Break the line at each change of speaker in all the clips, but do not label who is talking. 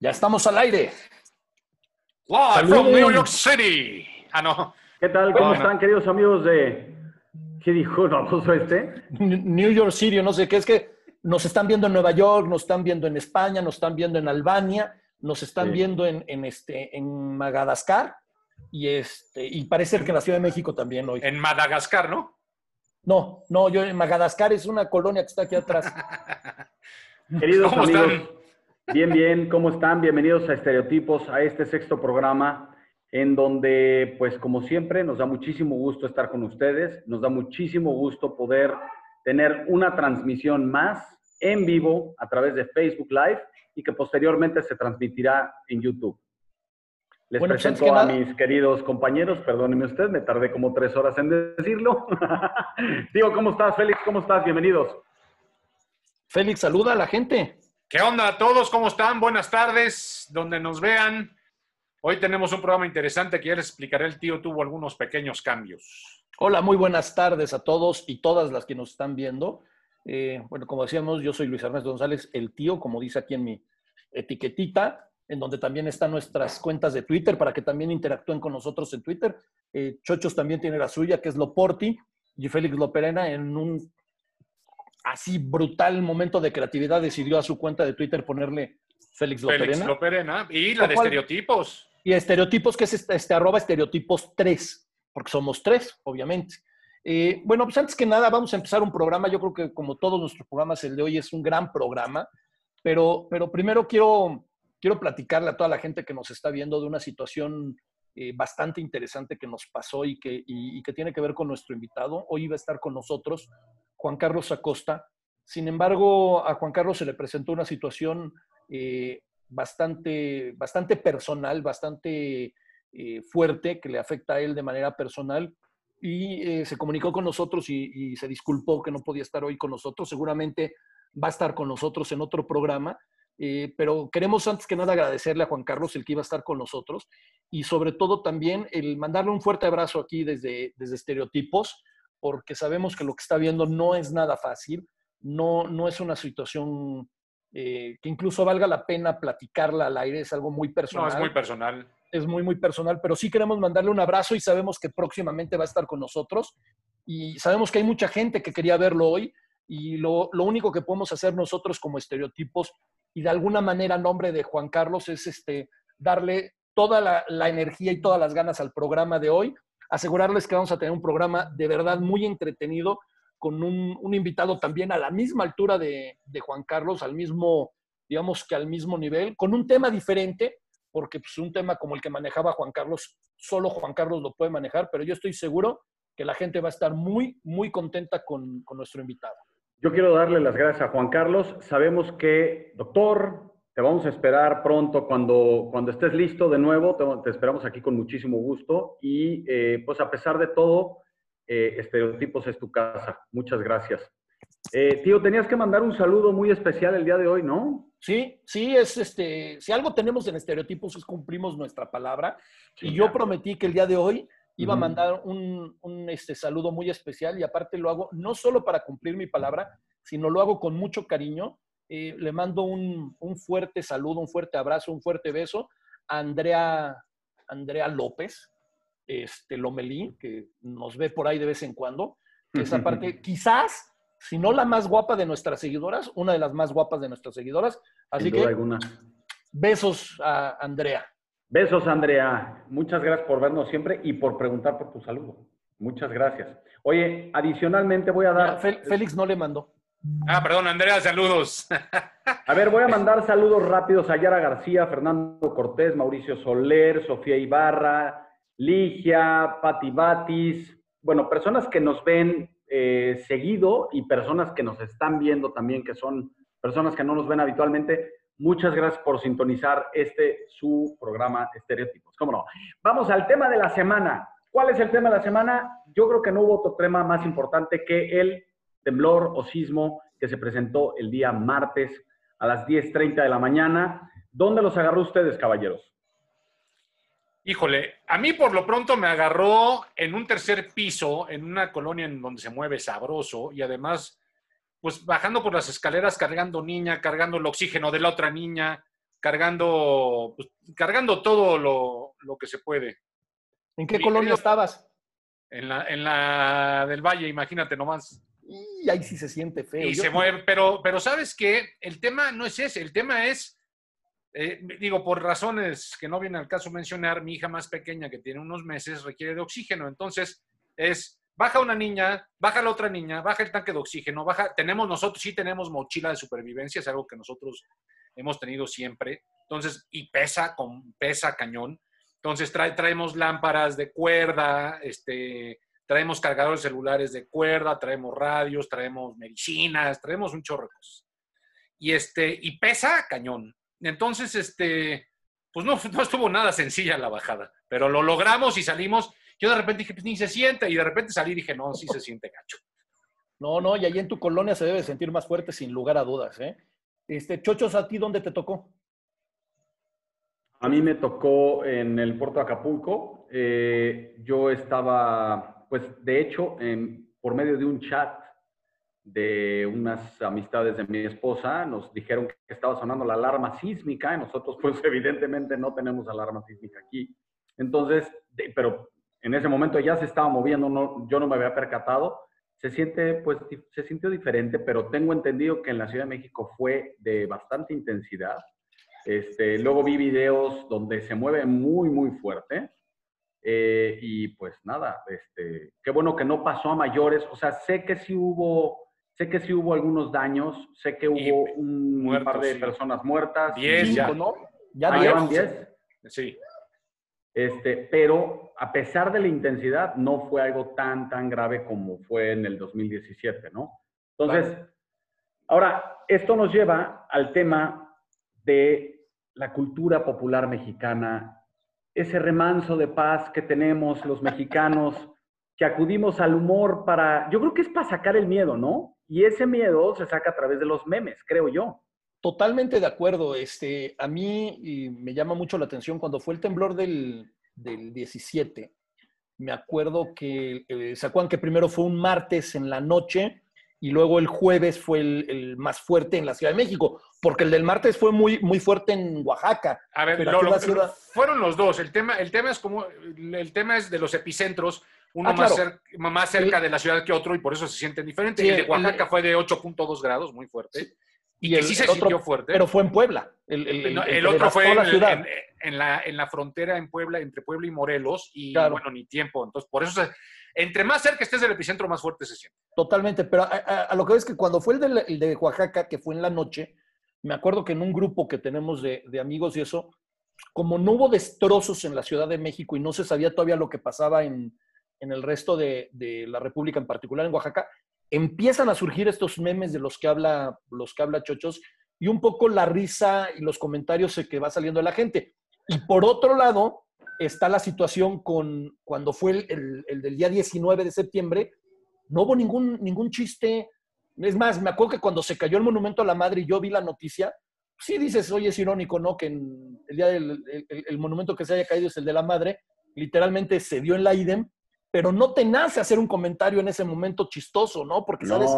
Ya estamos al aire.
Live from New York City. Ah, no.
¿Qué tal? ¿Cómo están, queridos amigos de... ¿Qué dijo el baboso este?
New York City, no sé qué, es que nos están viendo en Nueva York, nos están viendo en España, nos están viendo en Albania, nos están
Sí.
viendo en, en este, en Madagascar y, este, y parece que en la Ciudad de México también hoy.
En Madagascar, ¿no?
No, no, yo en Madagascar es una colonia que está aquí atrás.
Queridos
¿Cómo
amigos,
están?
Bien, bien, ¿cómo están? Bienvenidos a Estereotipos, a este sexto programa, en donde, pues como siempre, nos da muchísimo gusto estar con ustedes, nos da muchísimo gusto poder tener una transmisión más en vivo a través de Facebook Live y que posteriormente se transmitirá en YouTube. Les
Bueno, pues,
presento
que
a
nada-
mis queridos compañeros, perdónenme usted, me tardé como tres horas en decirlo. Digo, ¿cómo estás, Félix? ¿Cómo estás? Bienvenidos.
Félix, saluda a la gente.
¿Qué onda a todos? ¿Cómo están? Buenas tardes, donde nos vean. Hoy tenemos un programa interesante que ya les explicaré. El tío tuvo algunos pequeños cambios.
Hola, muy buenas tardes a todos y todas las que nos están viendo. Eh, bueno, como decíamos, yo soy Luis Ernesto González, el tío, como dice aquí en mi etiquetita, en donde también están nuestras cuentas de Twitter para que también interactúen con nosotros en Twitter. Eh, Chochos también tiene la suya, que es Loporti, y Félix Loperena en un así brutal momento de creatividad decidió a su cuenta de Twitter ponerle Félix Loperena.
Félix Loperena y la de estereotipos.
Y estereotipos, que es este, este arroba estereotipos 3, porque somos tres, obviamente. Eh, bueno, pues antes que nada vamos a empezar un programa. Yo creo que como todos nuestros programas, el de hoy es un gran programa, pero, pero primero quiero, quiero platicarle a toda la gente que nos está viendo de una situación eh, bastante interesante que nos pasó y que, y- que tiene que ver con nuestro invitado. Hoy iba a estar con nosotros Juan Carlos Acosta. Sin embargo, a Juan Carlos se le presentó una situación eh, bastante, bastante personal, bastante eh, fuerte, que le afecta a él de manera personal. Y eh, se comunicó con nosotros y se disculpó que no podía estar hoy con nosotros. Seguramente va a estar con nosotros en otro programa. Eh, pero queremos antes que nada agradecerle a Juan Carlos el que iba a estar con nosotros y sobre todo también el mandarle un fuerte abrazo aquí desde, desde Estereotipos, porque sabemos que lo que está viendo no es nada fácil, no, no es una situación eh, que incluso valga la pena platicarla al aire, es algo muy
No,
personal.
es muy personal.
es muy, muy personal, pero sí queremos mandarle un abrazo y sabemos que próximamente va a estar con nosotros. Y sabemos que hay mucha gente que quería verlo hoy y lo, lo único que podemos hacer nosotros como estereotipos y de alguna manera a nombre de Juan Carlos es este, darle toda la, energía y todas las ganas al programa de hoy, asegurarles que vamos a tener un programa de verdad muy entretenido con un, invitado también a la misma altura de, Juan Carlos, al mismo, digamos que al mismo nivel, con un tema diferente, porque pues, un tema como el que manejaba Juan Carlos, solo Juan Carlos lo puede manejar, pero yo estoy seguro que la gente va a estar muy, muy contenta con, con nuestro invitado.
Yo quiero darle las gracias a Juan Carlos. Sabemos que, doctor, te vamos a esperar pronto cuando, cuando estés listo de nuevo. Te, te esperamos aquí con muchísimo gusto. Y eh, pues a pesar de todo, eh, Estereotipos es tu casa. Muchas gracias. Eh, tío, tenías que mandar un saludo muy especial el día de hoy, ¿no?
Sí, sí, es este, si algo tenemos en estereotipos es cumplimos nuestra palabra. Y
Sí,
yo
ya.
prometí que el día de hoy iba a mandar un, un, este, saludo muy especial y aparte lo hago no solo para cumplir mi palabra, sino lo hago con mucho cariño. Eh, le mando un, un fuerte saludo, un fuerte abrazo, un fuerte beso a Andrea, Andrea López, este, Lomelí, que nos ve por ahí de vez en cuando. Esa parte, quizás, si no la más guapa de nuestras seguidoras, una de las más guapas de nuestras seguidoras. Así que
alguna.
besos a Andrea.
Besos, Andrea. Muchas gracias por vernos siempre y por preguntar por tu saludo. Muchas gracias. Oye, adicionalmente voy a dar...
Fel- Félix no le mandó.
Ah, perdón, Andrea, saludos.
A ver, voy a mandar saludos rápidos a Yara García, Fernando Cortés, Mauricio Soler, Sofía Ibarra, Ligia, Pati Batis. Bueno, personas que nos ven eh, seguido y personas que nos están viendo también, que son personas que no nos ven habitualmente. Muchas gracias por sintonizar este su programa Estereotipos. ¿Cómo no? Vamos al tema de la semana. ¿Cuál es el tema de la semana? Yo creo que no hubo otro tema más importante que el temblor o sismo que se presentó el día martes a las 10.30 de la mañana. ¿Dónde los agarró ustedes, caballeros?
Híjole, a mí por lo pronto me agarró en un tercer piso, en una colonia en donde se mueve sabroso y además, pues bajando por las escaleras, cargando niña, cargando el oxígeno de la otra niña, cargando, pues, cargando todo lo, lo, que se puede.
¿En qué colonia estabas?
En la, en la del Valle, imagínate nomás.
Y ahí sí se siente feo.
Y se mueve, pero, pero sabes que el tema no es ese, el tema es, eh, digo, por razones que no viene al caso mencionar, mi hija más pequeña que tiene unos meses requiere de oxígeno, entonces es, baja una niña, baja la otra niña, baja el tanque de oxígeno, baja, tenemos nosotros, sí tenemos mochila de supervivencia, es algo que nosotros hemos tenido siempre, entonces, y pesa, con, pesa cañón, entonces trae, traemos lámparas de cuerda, este, traemos cargadores celulares de cuerda, traemos radios, traemos medicinas, traemos un chorro. Y, este, y pesa cañón. Entonces, este, pues no, no estuvo nada sencilla la bajada, pero lo logramos y salimos. Yo de repente dije, pues ni se siente, y de repente salí y dije, no, sí se siente gacho.
No, no, y ahí en tu colonia se debe sentir más fuerte sin lugar a dudas, ¿eh? Este, Chochos, ¿a ti dónde te tocó?
A mí me tocó en el puerto de Acapulco. Eh, yo estaba, pues de hecho, por medio de un chat de unas amistades de mi esposa, nos dijeron que estaba sonando la alarma sísmica y nosotros pues evidentemente no tenemos alarma sísmica aquí. Entonces, pero en ese momento ya se estaba moviendo, no, yo no me había percatado se siente, pues, se sintió diferente, pero tengo entendido que en la Ciudad de México fue de bastante intensidad. Este, luego vi videos donde se mueve muy, muy fuerte. Eh, y pues nada, este, qué bueno que no pasó a mayores. O sea, sé que sí hubo, sé que sí hubo algunos daños, sé que hubo un par de personas muertas.
Diez ya. ¿no?
¿Ya
ah, diez? Sí.
Este, pero a pesar de la intensidad, no fue algo tan, tan grave como fue en el 2017, ¿no? Entonces, ahora, esto nos lleva al tema de la cultura popular mexicana, ese remanso de paz que tenemos los mexicanos, que acudimos al humor para, yo creo que es para sacar el miedo, ¿no? Y ese miedo se saca a través de los memes, creo yo.
Totalmente de acuerdo. Este, a mí me llama mucho la atención cuando fue el temblor del, del 17. Me acuerdo que, eh, ¿se acuerdan que primero fue un martes en la noche y luego el jueves fue el, más fuerte en la Ciudad de México? Porque el del martes fue muy, muy fuerte en Oaxaca.
A ver, fueron los dos. El tema, el tema es como, el tema es de los epicentros uno ah, más, más, cerca de la ciudad que otro y por eso se sienten diferentes. el de Oaxaca fue de 8.2 grados, muy fuerte. Y, el, sí se sintió fuerte.
Pero fue en Puebla.
El, otro fue en, la, en, la, frontera en Puebla, entre Puebla y Morelos, y bueno, ni tiempo. Entonces, por eso, entre más cerca estés del epicentro, más fuerte se siente.
Totalmente, pero a, lo que ves que cuando fue el de, Oaxaca, que fue en la noche, me acuerdo que en un grupo que tenemos de, amigos y eso, como no hubo destrozos en la Ciudad de México y no se sabía todavía lo que pasaba en, el resto de, de, la República, en particular en Oaxaca, empiezan a surgir estos memes de los que habla, los que habla Chochos y un poco la risa y los comentarios que va saliendo de la gente. Y por otro lado, está la situación con cuando fue el, del día 19 de septiembre, no hubo ningún, ningún chiste. Es más, me acuerdo que cuando se cayó el monumento a la madre y yo vi la noticia, sí dices, oye, es irónico, ¿no? Que el día del el, monumento que se haya caído es el de la madre, literalmente se dio en la IDEM, pero no te nace hacer un comentario en ese momento chistoso, ¿no? Porque sabes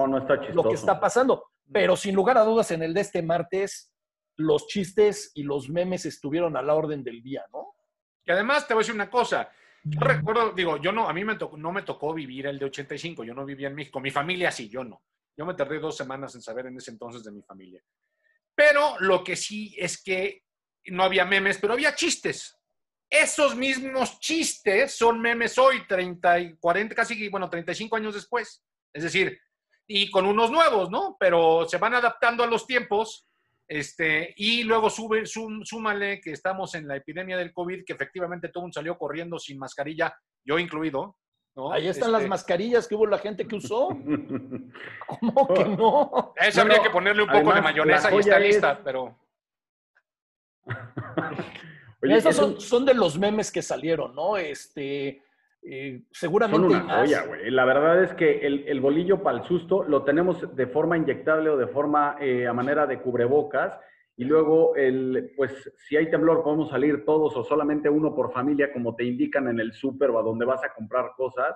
lo que está pasando. Pero sin lugar a dudas, en el de este martes, los chistes y los memes estuvieron a la orden del día, ¿no?
Y además te voy a decir una cosa. Yo recuerdo, digo, yo no, a mí me tocó, no me tocó vivir el de 85, yo no vivía en México. Mi familia sí, yo no. Yo me tardé dos semanas en saber en ese entonces de mi familia. Pero lo que sí es que no había memes, pero había chistes. Esos mismos chistes son memes hoy, 30 y 40, casi, bueno, 35 años después. Es decir, y con unos nuevos, ¿no? Pero se van adaptando a los tiempos. Este, y luego sube, súmale que estamos en la epidemia del COVID, que efectivamente todo un salió corriendo sin mascarilla, yo incluido. ¿no?
Ahí están las este mascarillas que hubo la gente que usó. ¿Cómo que no?
Eso habría que ponerle un poco de mayonesa y está lista, pero.
Oye, esos son, de los memes que salieron, ¿no? Este, eh, seguramente.
Son una joya, güey. La verdad es que el, bolillo para el susto lo tenemos de forma inyectable o de forma eh, a manera de cubrebocas. Y luego, el, pues, si hay temblor, podemos salir todos o solamente uno por familia, como te indican en el súper o a donde vas a comprar cosas.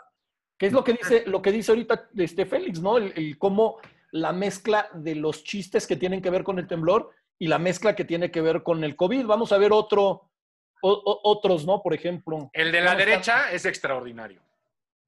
¿Qué es lo que dice, lo que dice ahorita este Félix, ¿no? El, el, cómo la mezcla de los chistes que tienen que ver con el temblor y la mezcla que tiene que ver con el COVID. Vamos a ver otro, otros, ¿no? Por ejemplo.
El de la derecha es extraordinario.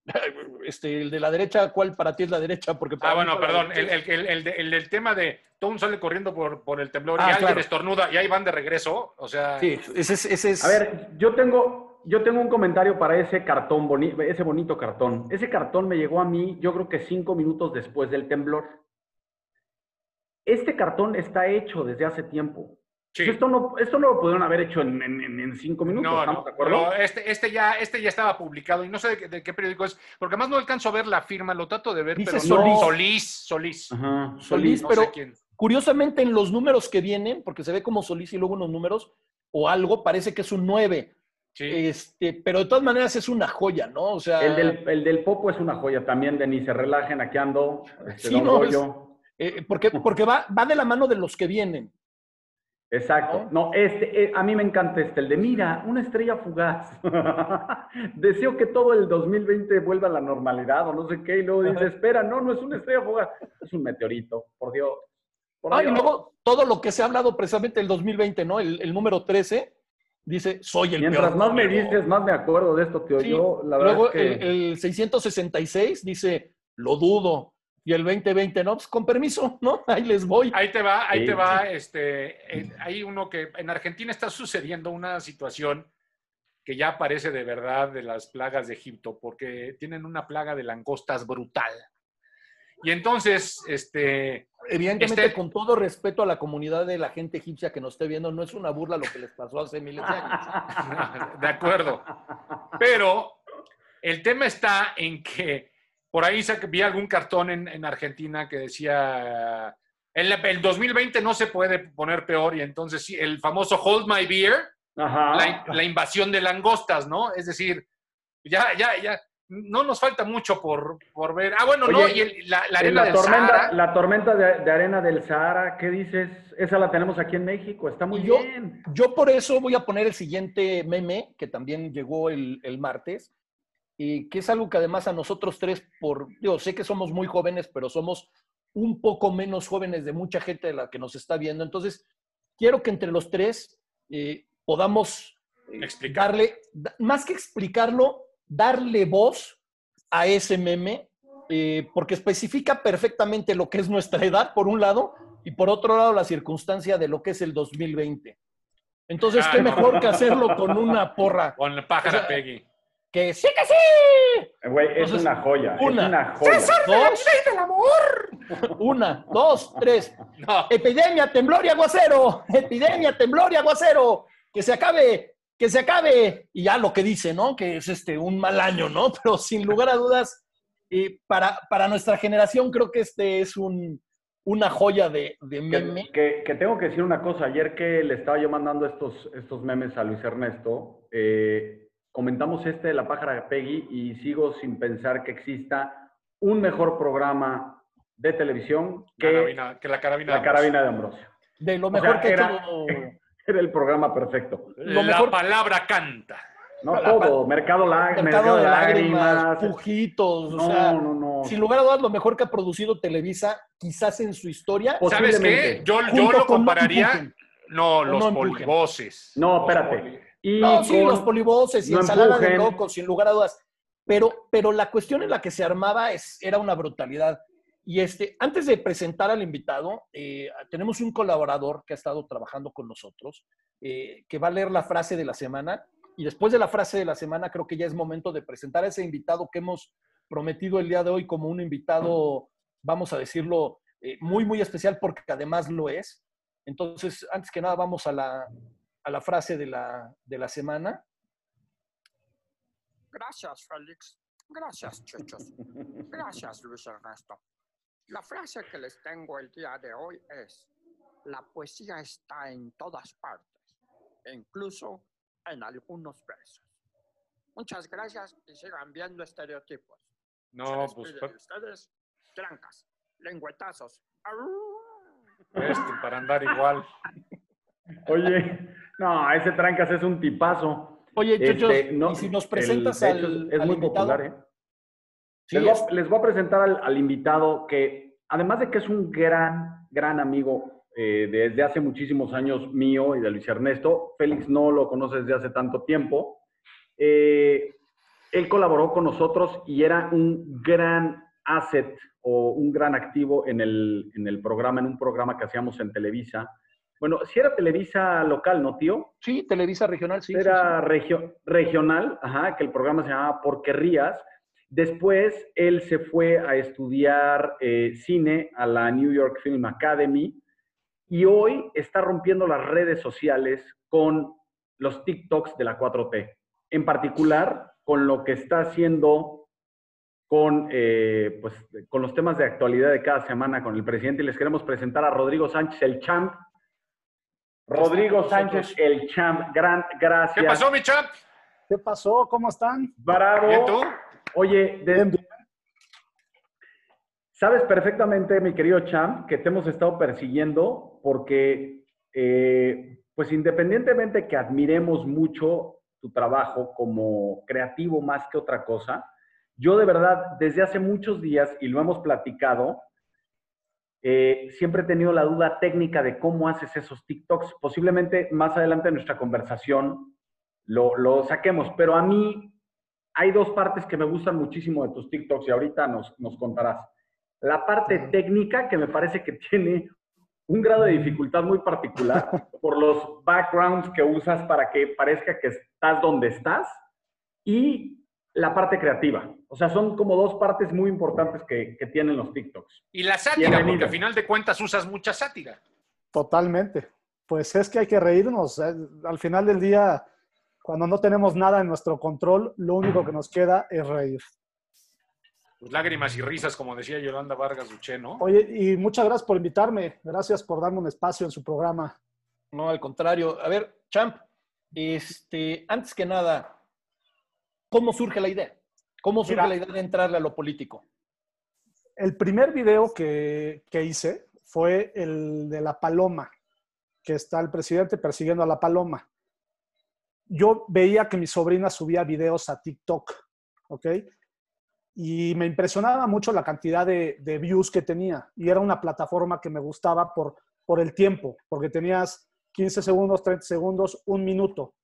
Este, el de la derecha, ¿cuál para ti es la derecha? Porque
ah, bueno, perdón, el, el, del tema de todo un sale corriendo por, por el temblor y ah, alguien estornuda y ahí van de regreso, o sea...
Sí, ese, ese es...
A ver, yo tengo, yo tengo un comentario para ese cartón, ese bonito cartón. Ese cartón me llegó a mí, yo creo que cinco minutos después del temblor. Este cartón está hecho desde hace tiempo. Esto, no, esto no lo pudieron haber hecho en, cinco minutos. No, no, de acuerdo?
este, este, ya, este ya estaba publicado y no sé de, qué periódico es, porque además no alcanzo a ver la firma, lo trato de ver, pero Solís. Solís, Solís.
Solís, pero curiosamente en los números que vienen, porque se ve como Solís y luego unos números o algo, parece que es un 9. Este, pero de todas maneras es una joya, ¿no? O sea,
el del, el del Popo es una joya también, de ni se relajen, aquí ando, este, sí,
no, eh, porque, porque va, va de la mano de los que vienen.
Exacto. No, este, eh, a mí me encanta este, el de mira, una estrella fugaz. Deseo que todo el 2020 vuelva a la normalidad o no sé qué, y luego dice, espera, no, no es una estrella fugaz, es un meteorito, por Dios.
y luego todo lo que se ha hablado precisamente del 2020, ¿no? El, número 13 dice, soy el
Mientras más me dices, más me acuerdo de esto, tío. Yo, la verdad
luego el 666 dice, lo dudo y el 2020, no, pues con permiso, ¿no? Ahí les voy.
Ahí te va, ahí te va, este, hay uno que en Argentina está sucediendo una situación que ya parece de verdad de las plagas de Egipto, porque tienen una plaga de langostas brutal. Y entonces, este...
Evidentemente, este con todo respeto a la comunidad de la gente egipcia que nos esté viendo, no es una burla lo que les pasó hace miles de años.
de acuerdo. Pero el tema está en que por ahí vi algún cartón en, Argentina que decía, el, el, 2020 no se puede poner peor y entonces sí, el famoso Hold My Beer, la, invasión de langostas, ¿no? Es decir, ya, ya, ya, no nos falta mucho por, por ver. Ah, bueno, no, y la, arena
del tormenta, Sahara. La tormenta de, arena del Sahara, ¿qué dices? Esa la tenemos aquí en México, está muy bien.
Yo por eso voy a poner el siguiente meme, que también llegó el, el martes, y que es algo que además a nosotros tres, por, yo sé que somos muy jóvenes, pero somos un poco menos jóvenes de mucha gente de la que nos está viendo. Entonces, quiero que entre los tres eh, podamos
eh, explicarle,
más que explicarlo, darle voz a ese meme, eh, porque especifica perfectamente lo que es nuestra edad, por un lado, y por otro lado, la circunstancia de lo que es el 2020. Entonces, qué mejor que hacerlo con una porra.
Con la pájara Peggy
que sí, que sí.
Eh, güey, es una joya. Una, es una joya.
dos, del amor. Una, dos, tres. Epidemia, temblor y aguacero. Epidemia, temblor y aguacero. Que se acabe, que se acabe. Y ya lo que dice, ¿no? Que es este un mal año, ¿no? Pero sin lugar a dudas, eh, para, para nuestra generación creo que este es un, una joya de, de meme.
Que, que, tengo que decir una cosa. Ayer que le estaba yo mandando estos, estos memes a Luis Ernesto, eh, comentamos este de la pájara Peggy y sigo sin pensar que exista un mejor programa de televisión que,
la carabina,
la carabina de Ambrosio.
De lo mejor que
era, era el programa perfecto.
Lo la palabra canta.
No todo, mercado, mercado, de lágrimas,
pujitos, no, o sea, no, no. sin lugar a dudas lo mejor que ha producido Televisa, quizás en su historia.
¿Sabes qué? Yo, yo lo compararía, no, los polivoces.
No, espérate
no, sí, los polivoces y ensalada de locos, sin lugar a dudas. Pero, pero la cuestión en la que se armaba es, era una brutalidad. Y este, antes de presentar al invitado, eh, tenemos un colaborador que ha estado trabajando con nosotros, eh, que va a leer la frase de la semana. Y después de la frase de la semana, creo que ya es momento de presentar a ese invitado que hemos prometido el día de hoy como un invitado, vamos a decirlo, eh, muy, muy especial, porque además lo es. Entonces, antes que nada, vamos a la, a la frase de la, de la semana.
Gracias, Félix. Gracias, chicos. Gracias, Luis Ernesto. La frase que les tengo el día de hoy es, la poesía está en todas partes, incluso en algunos versos. Muchas gracias y sigan viendo estereotipos.
No, pues...
ustedes, trancas, lengüetazos.
Este, para andar igual.
Oye, no, ese Trancas es un tipazo.
Oye, Chuchos, este, y si nos presentas al,
es, muy popular, ¿eh? les, voy, a presentar al, invitado que, además de que es un gran, gran amigo, eh, desde hace muchísimos años mío y de Luis Ernesto. Félix no lo conoce desde hace tanto tiempo. Eh, él colaboró con nosotros y era un gran asset o un gran activo en el, en el programa, en un programa que hacíamos en Televisa. Bueno, si era Televisa local, ¿no, tío?
Sí, Televisa regional, sí.
Era
sí,
regio- regional, ajá, que el programa se llamaba Porque Rías. Después él se fue a estudiar eh, cine a la New York Film Academy y hoy está rompiendo las redes sociales con los TikToks de la 4T. En particular, con lo que está haciendo con, eh, pues, con los temas de actualidad de cada semana con el presidente. Y les queremos presentar a Rodrigo Sánchez, el champ. Rodrigo Sánchez, el champ. Gran, gracias.
¿Qué pasó, mi champ?
¿Qué pasó? ¿Cómo están?
Bravo.
¿Bien tú?
Oye, de- sabes perfectamente, mi querido Champ, que te hemos estado persiguiendo porque, eh, pues independientemente que admiremos mucho tu trabajo como creativo más que otra cosa, yo de verdad, desde hace muchos días, y lo hemos platicado, eh, siempre he tenido la duda técnica de cómo haces esos TikToks. Posiblemente más adelante en nuestra conversación lo, lo saquemos, pero a mí hay dos partes que me gustan muchísimo de tus TikToks y ahorita nos, nos contarás. La parte técnica, que me parece que tiene un grado de dificultad muy particular por los backgrounds que usas para que parezca que estás donde estás y la parte creativa. O sea, son como dos partes muy importantes que, que tienen los TikToks.
Y la sátira,
Bienvenido.
porque al final de cuentas usas mucha sátira.
Totalmente. Pues es que hay que reírnos. eh. Al final del día, cuando no tenemos nada en nuestro control, lo único que nos queda es reír.
Pues lágrimas y risas, como decía Yolanda Vargas Duché, ¿no?
Oye, y muchas gracias por invitarme. Gracias por darme un espacio en su programa.
No, al contrario. A ver, Champ, este, antes que nada, ¿cómo surge la idea? ¿Cómo surge
Mira.
la idea de entrarle a lo político?
El primer video que, que hice fue el de la paloma, que está el presidente persiguiendo a la paloma. Yo veía que mi sobrina subía videos a TikTok, ¿ok? Y me impresionaba mucho la cantidad de, de views que tenía. Y era una plataforma que me gustaba por, por el tiempo, porque tenías 15 segundos, 30 segundos, un minuto.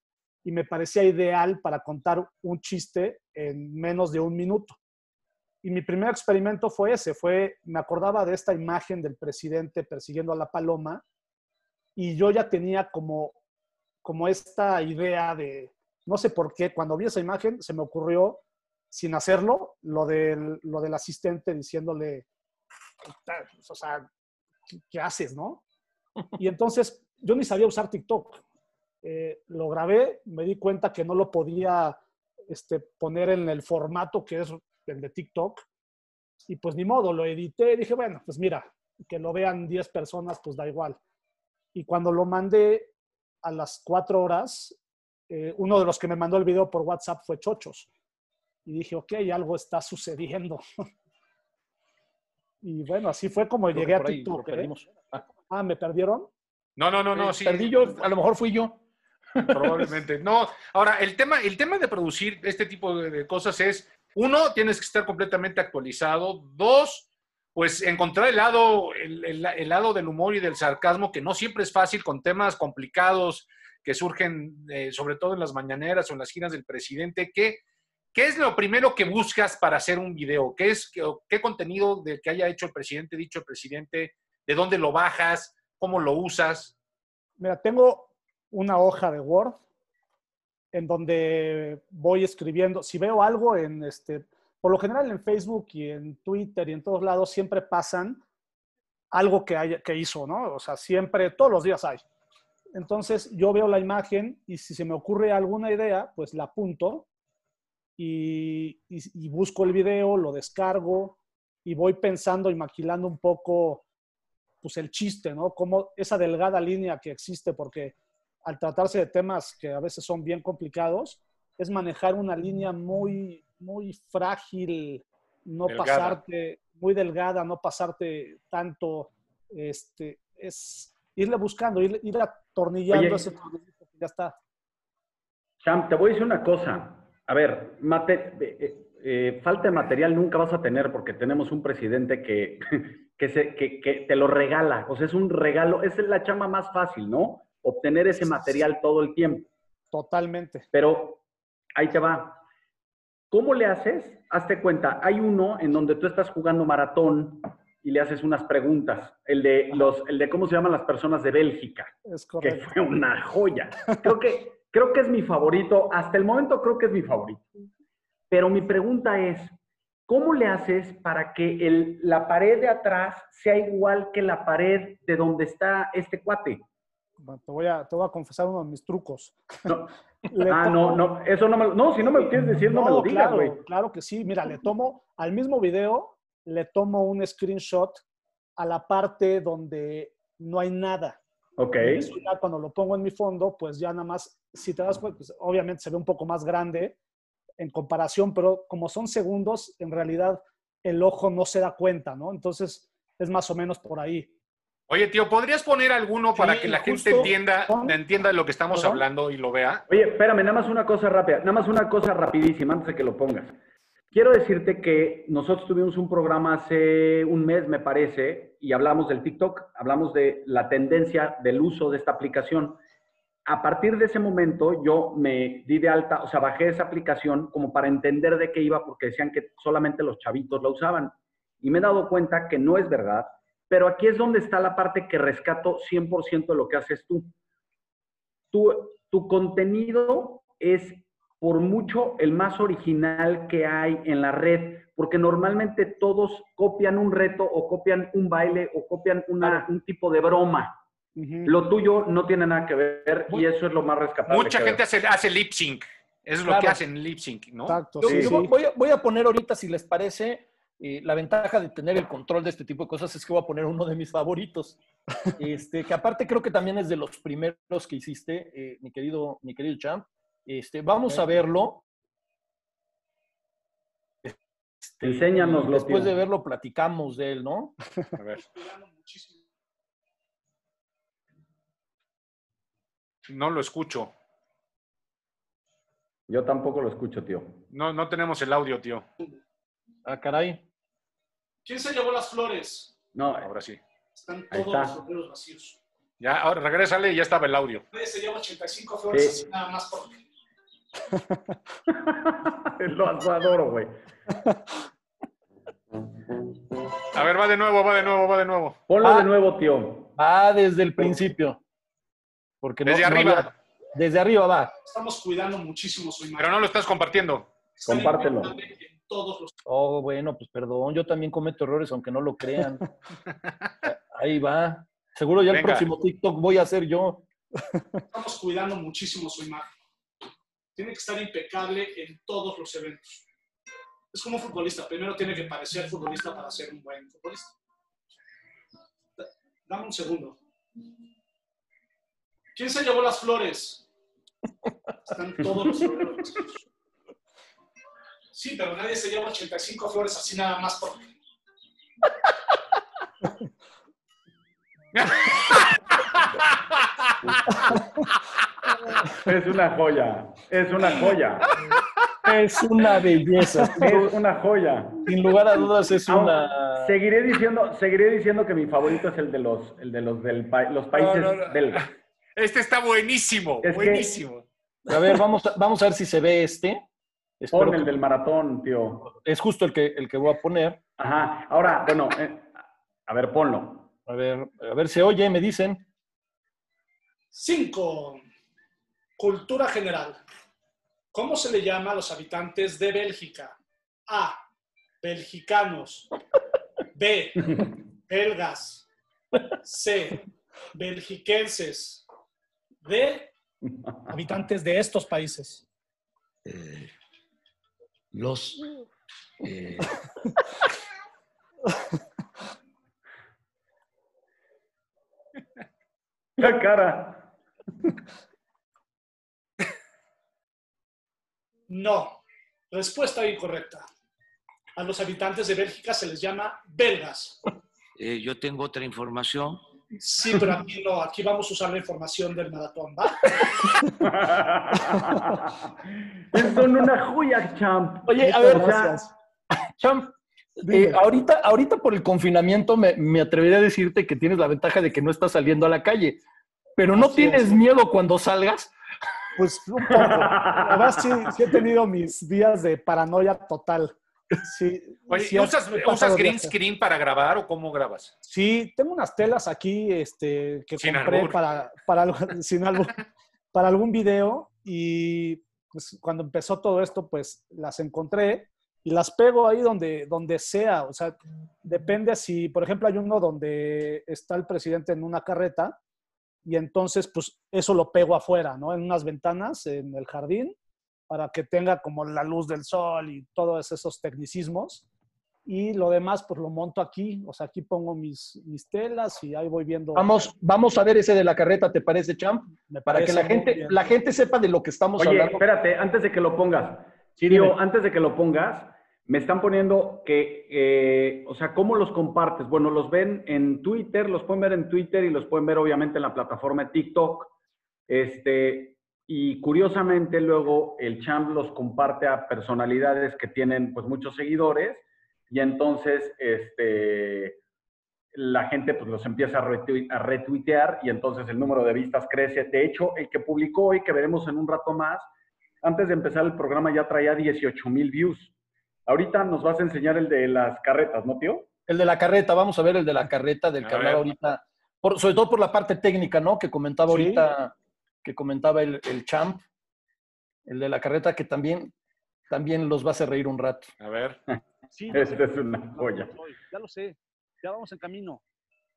Y me parecía ideal para contar un chiste en menos de un minuto. Y mi primer experimento fue ese, fue, me acordaba de esta imagen del presidente persiguiendo a la paloma y yo ya tenía como, como esta idea de, no sé por qué, cuando vi esa imagen se me ocurrió, sin hacerlo, lo del, lo del asistente diciéndole, o sea, ¿qué, qué haces, no? Y entonces yo ni sabía usar TikTok. Eh, lo grabé, me di cuenta que no lo podía este, poner en el formato que es el de TikTok. Y pues ni modo, lo edité y dije, bueno, pues mira, que lo vean 10 personas, pues da igual. Y cuando lo mandé a las 4 horas, eh, uno de los que me mandó el video por WhatsApp fue Chochos. Y dije, ok, algo está sucediendo. y bueno, así fue como
Creo
llegué a TikTok. ¿eh?
Ah,
Ah, ¿me perdieron?
No, no, no, no,
eh,
sí.
Perdí yo, a lo mejor fui yo.
Probablemente. No, ahora, el tema, el tema de producir este tipo de, cosas es, uno, tienes que estar completamente actualizado. Dos, pues encontrar el lado, el, el- lado del humor y del sarcasmo, que no siempre es fácil con temas complicados que surgen, eh, sobre todo en las mañaneras o en las giras del presidente. ¿Qué, ¿Qué es lo primero que buscas para hacer un video? ¿Qué, es, qué contenido del que haya hecho el presidente, dicho el presidente? ¿De dónde lo bajas? ¿Cómo lo usas?
Mira, tengo una hoja de Word en donde voy escribiendo. Si veo algo en este, por lo general en Facebook y en Twitter y en todos lados siempre pasan algo que, haya, que hizo, ¿no? O sea, siempre, todos los días hay. Entonces yo veo la imagen y si se me ocurre alguna idea, pues la apunto y, y- y busco el video, lo descargo y voy pensando y maquilando un poco pues el chiste, ¿no? Como esa delgada línea que existe, porque al tratarse de temas que a veces son bien complicados, es manejar una línea muy, muy frágil, no
Delgada.
pasarte, muy delgada, no pasarte tanto, este, es irle buscando, ir, ir atornillando
Oye.
ese tornillito que ya está.
Cham, te voy a decir una cosa. A ver, mate, eh, eh, falta de material nunca vas a tener porque tenemos un presidente que, que, se, que, que te lo regala. O sea, es un regalo, es la chama más fácil, ¿no? Obtener ese material todo el tiempo.
Totalmente.
Pero ahí te va. ¿Cómo le haces? Hazte cuenta, hay uno en donde tú estás jugando maratón y le haces unas preguntas. El de, los, el de cómo se llaman las personas de Bélgica,
Es
que
correcto.
fue una joya. Creo que, creo que es mi favorito. Hasta el momento creo que es mi favorito. Pero mi pregunta es, ¿cómo le haces para que el- la pared de atrás sea igual que la pared de donde está este cuate?
Te, voy a, te voy a confesar uno de mis trucos.
No. Ah,
tomo-
no, no, eso no me lo, no, si no me lo quieres decir, no, me lo digas,
claro,
güey.
claro que sí. Mira, le tomo al mismo video, le tomo un screenshot a la parte donde no hay nada.
Ok.
Eso ya cuando lo pongo en mi fondo, pues ya nada más, si te das cuenta, pues obviamente se ve un poco más grande en comparación, pero como son segundos, en realidad el ojo no se da cuenta, ¿no? Entonces es más o menos por ahí.
Oye, tío, ¿podrías poner alguno para
Sí,
que la gente entienda, entienda de lo que estamos hablando y lo vea?
Oye, espérame, nada más una cosa rápida, nada más una cosa rapidísima antes de que lo pongas. Quiero decirte que nosotros tuvimos un programa hace un mes, me parece, y hablamos del TikTok, hablamos de la tendencia del uso de esta aplicación. A partir de ese momento yo me di de alta, o sea, bajé esa aplicación como para entender de qué iba, porque decían que solamente los chavitos la usaban. Y me he dado cuenta que no es verdad, pero aquí es donde está la parte que rescato 100% de lo que haces tú tu, tu contenido es por mucho el más original que hay en la red, porque normalmente todos copian un reto o copian un baile o copian una- un tipo de broma. Lo tuyo no tiene nada que ver y eso es lo más rescatable.
Mucha
que
gente hace, hace lip sync. Eso es lo que hacen lip sync, ¿no?
Exacto,
Yo,
sí,
yo
sí.
voy, a, voy a poner ahorita, si les parece, eh, la ventaja de tener el control de este tipo de cosas es que voy a poner uno de mis favoritos. Este, que aparte creo que también es de los primeros que hiciste, eh, mi querido, mi querido Champ. Este, vamos a verlo. Este,
Enséñanoslo,
y Después
tío.
de verlo, platicamos de él, ¿no?
A ver. No lo escucho.
Yo tampoco lo escucho, tío.
No, no tenemos el audio, tío.
Ah, caray.
¿Quién se llevó las flores?
No,
Ahora sí.
Están todos
está.
los sombreros vacíos.
Ya, ahora regrésale y ya estaba el audio.
Nadie se lleva 85 flores
Sí.
así nada más porque.
lo adoro, güey.
A ver, va de nuevo, va de nuevo, va de nuevo.
Ponlo
Ah.
de nuevo, tío.
Va desde el principio. Porque no-
Desde
no
arriba.
desde arriba va.
Estamos cuidando muchísimo su imagen.
Pero no lo estás compartiendo.
Compártelo.
Todos los
Oh, bueno, pues perdón, yo también cometo errores, aunque no lo crean. Ahí va. Seguro ya el próximo TikTok voy a hacer yo.
estamos cuidando muchísimo su imagen. Tiene que estar impecable en todos los eventos. Es como un futbolista. Primero tiene que parecer futbolista para ser un buen futbolista. Da- Dame un segundo. ¿Quién se llevó las flores? Están todos los vacíos. Sí, pero nadie se lleva 85 flores así nada más porque.
Es una joya. Es una joya.
Es una belleza.
Es una joya.
Sin lugar a dudas es una...
Seguiré diciendo, seguiré diciendo que mi favorito es el de los, el de los del pa- los países
No, no, no.
belgas.
Este está buenísimo,
Es que-
buenísimo.
A ver, vamos a, vamos a ver si se ve este. Espero
Pon el
que-
del maratón, tío.
Es justo el que, el que voy a poner.
Ajá. Ahora, bueno, eh, a ver, ponlo.
A ver, a ver, se oye, me dicen.
5. Cultura general. ¿Cómo se le llama a los habitantes de Bélgica? A. Belgicanos. B. Belgas. C. Belgiquenses. D.
Habitantes de estos países.
eh, los eh,
La cara.
No. Respuesta incorrecta. A los habitantes de Bélgica se les llama belgas.
eh, yo tengo otra información
Sí, pero aquí no, aquí vamos a usar la información del maratón, ¿va?
Son una joya, champ.
Oye, a ver,
Gracias.
Champ, eh, ahorita, ahorita por el confinamiento me, me atrevería a decirte que tienes la ventaja de que no estás saliendo a la calle, pero ¿no
Así
tienes
es.
miedo cuando salgas?
Pues un poco. La verdad sí, sí he tenido mis días de paranoia total. Sí,
Oye,
sí
¿y
he-
¿usas, usas green
días.
screen para grabar o cómo grabas?
Sí, tengo unas telas aquí este, que
Sin
compré
albur.
para, para, sin albur, para algún video y pues, cuando empezó todo esto, pues las encontré y las pego ahí donde, donde sea. O sea, depende si, por ejemplo, hay uno donde está el presidente en una carreta y entonces, pues eso lo pego afuera, ¿no? En unas ventanas en el jardín para que tenga como la luz del sol y todos esos tecnicismos. Y lo demás, pues lo monto aquí. O sea, aquí pongo mis, mis telas y ahí voy viendo.
Vamos, vamos a ver ese de la carreta, ¿te parece, Champ?
Me
Para que la gente,
bien.
la gente sepa de lo que estamos
Oye,
hablando.
espérate, antes de que lo pongas.
Sí, dime.
antes de que lo pongas, me están poniendo que, eh, o sea, ¿cómo los compartes? Bueno, los ven en Twitter, los pueden ver en Twitter y los pueden ver obviamente en la plataforma de TikTok. Este, y curiosamente luego el champ los comparte a personalidades que tienen pues muchos seguidores y entonces este, la gente pues los empieza a, retui- a retuitear y entonces el número de vistas crece. De hecho, el que publicó hoy, que veremos en un rato más, antes de empezar el programa ya traía 18 mil views. Ahorita nos vas a enseñar el de las carretas, ¿no, tío?
El de la carreta, vamos a ver el de la carreta del que hablaba ahorita, por- sobre todo por la parte técnica, ¿no? Que comentaba
Sí.
Que comentaba el, el champ, el de la carreta que también, también los va a hacer reír un rato.
A ver.
Sí,
Esta es una joya.
ya lo sé. Ya vamos en camino.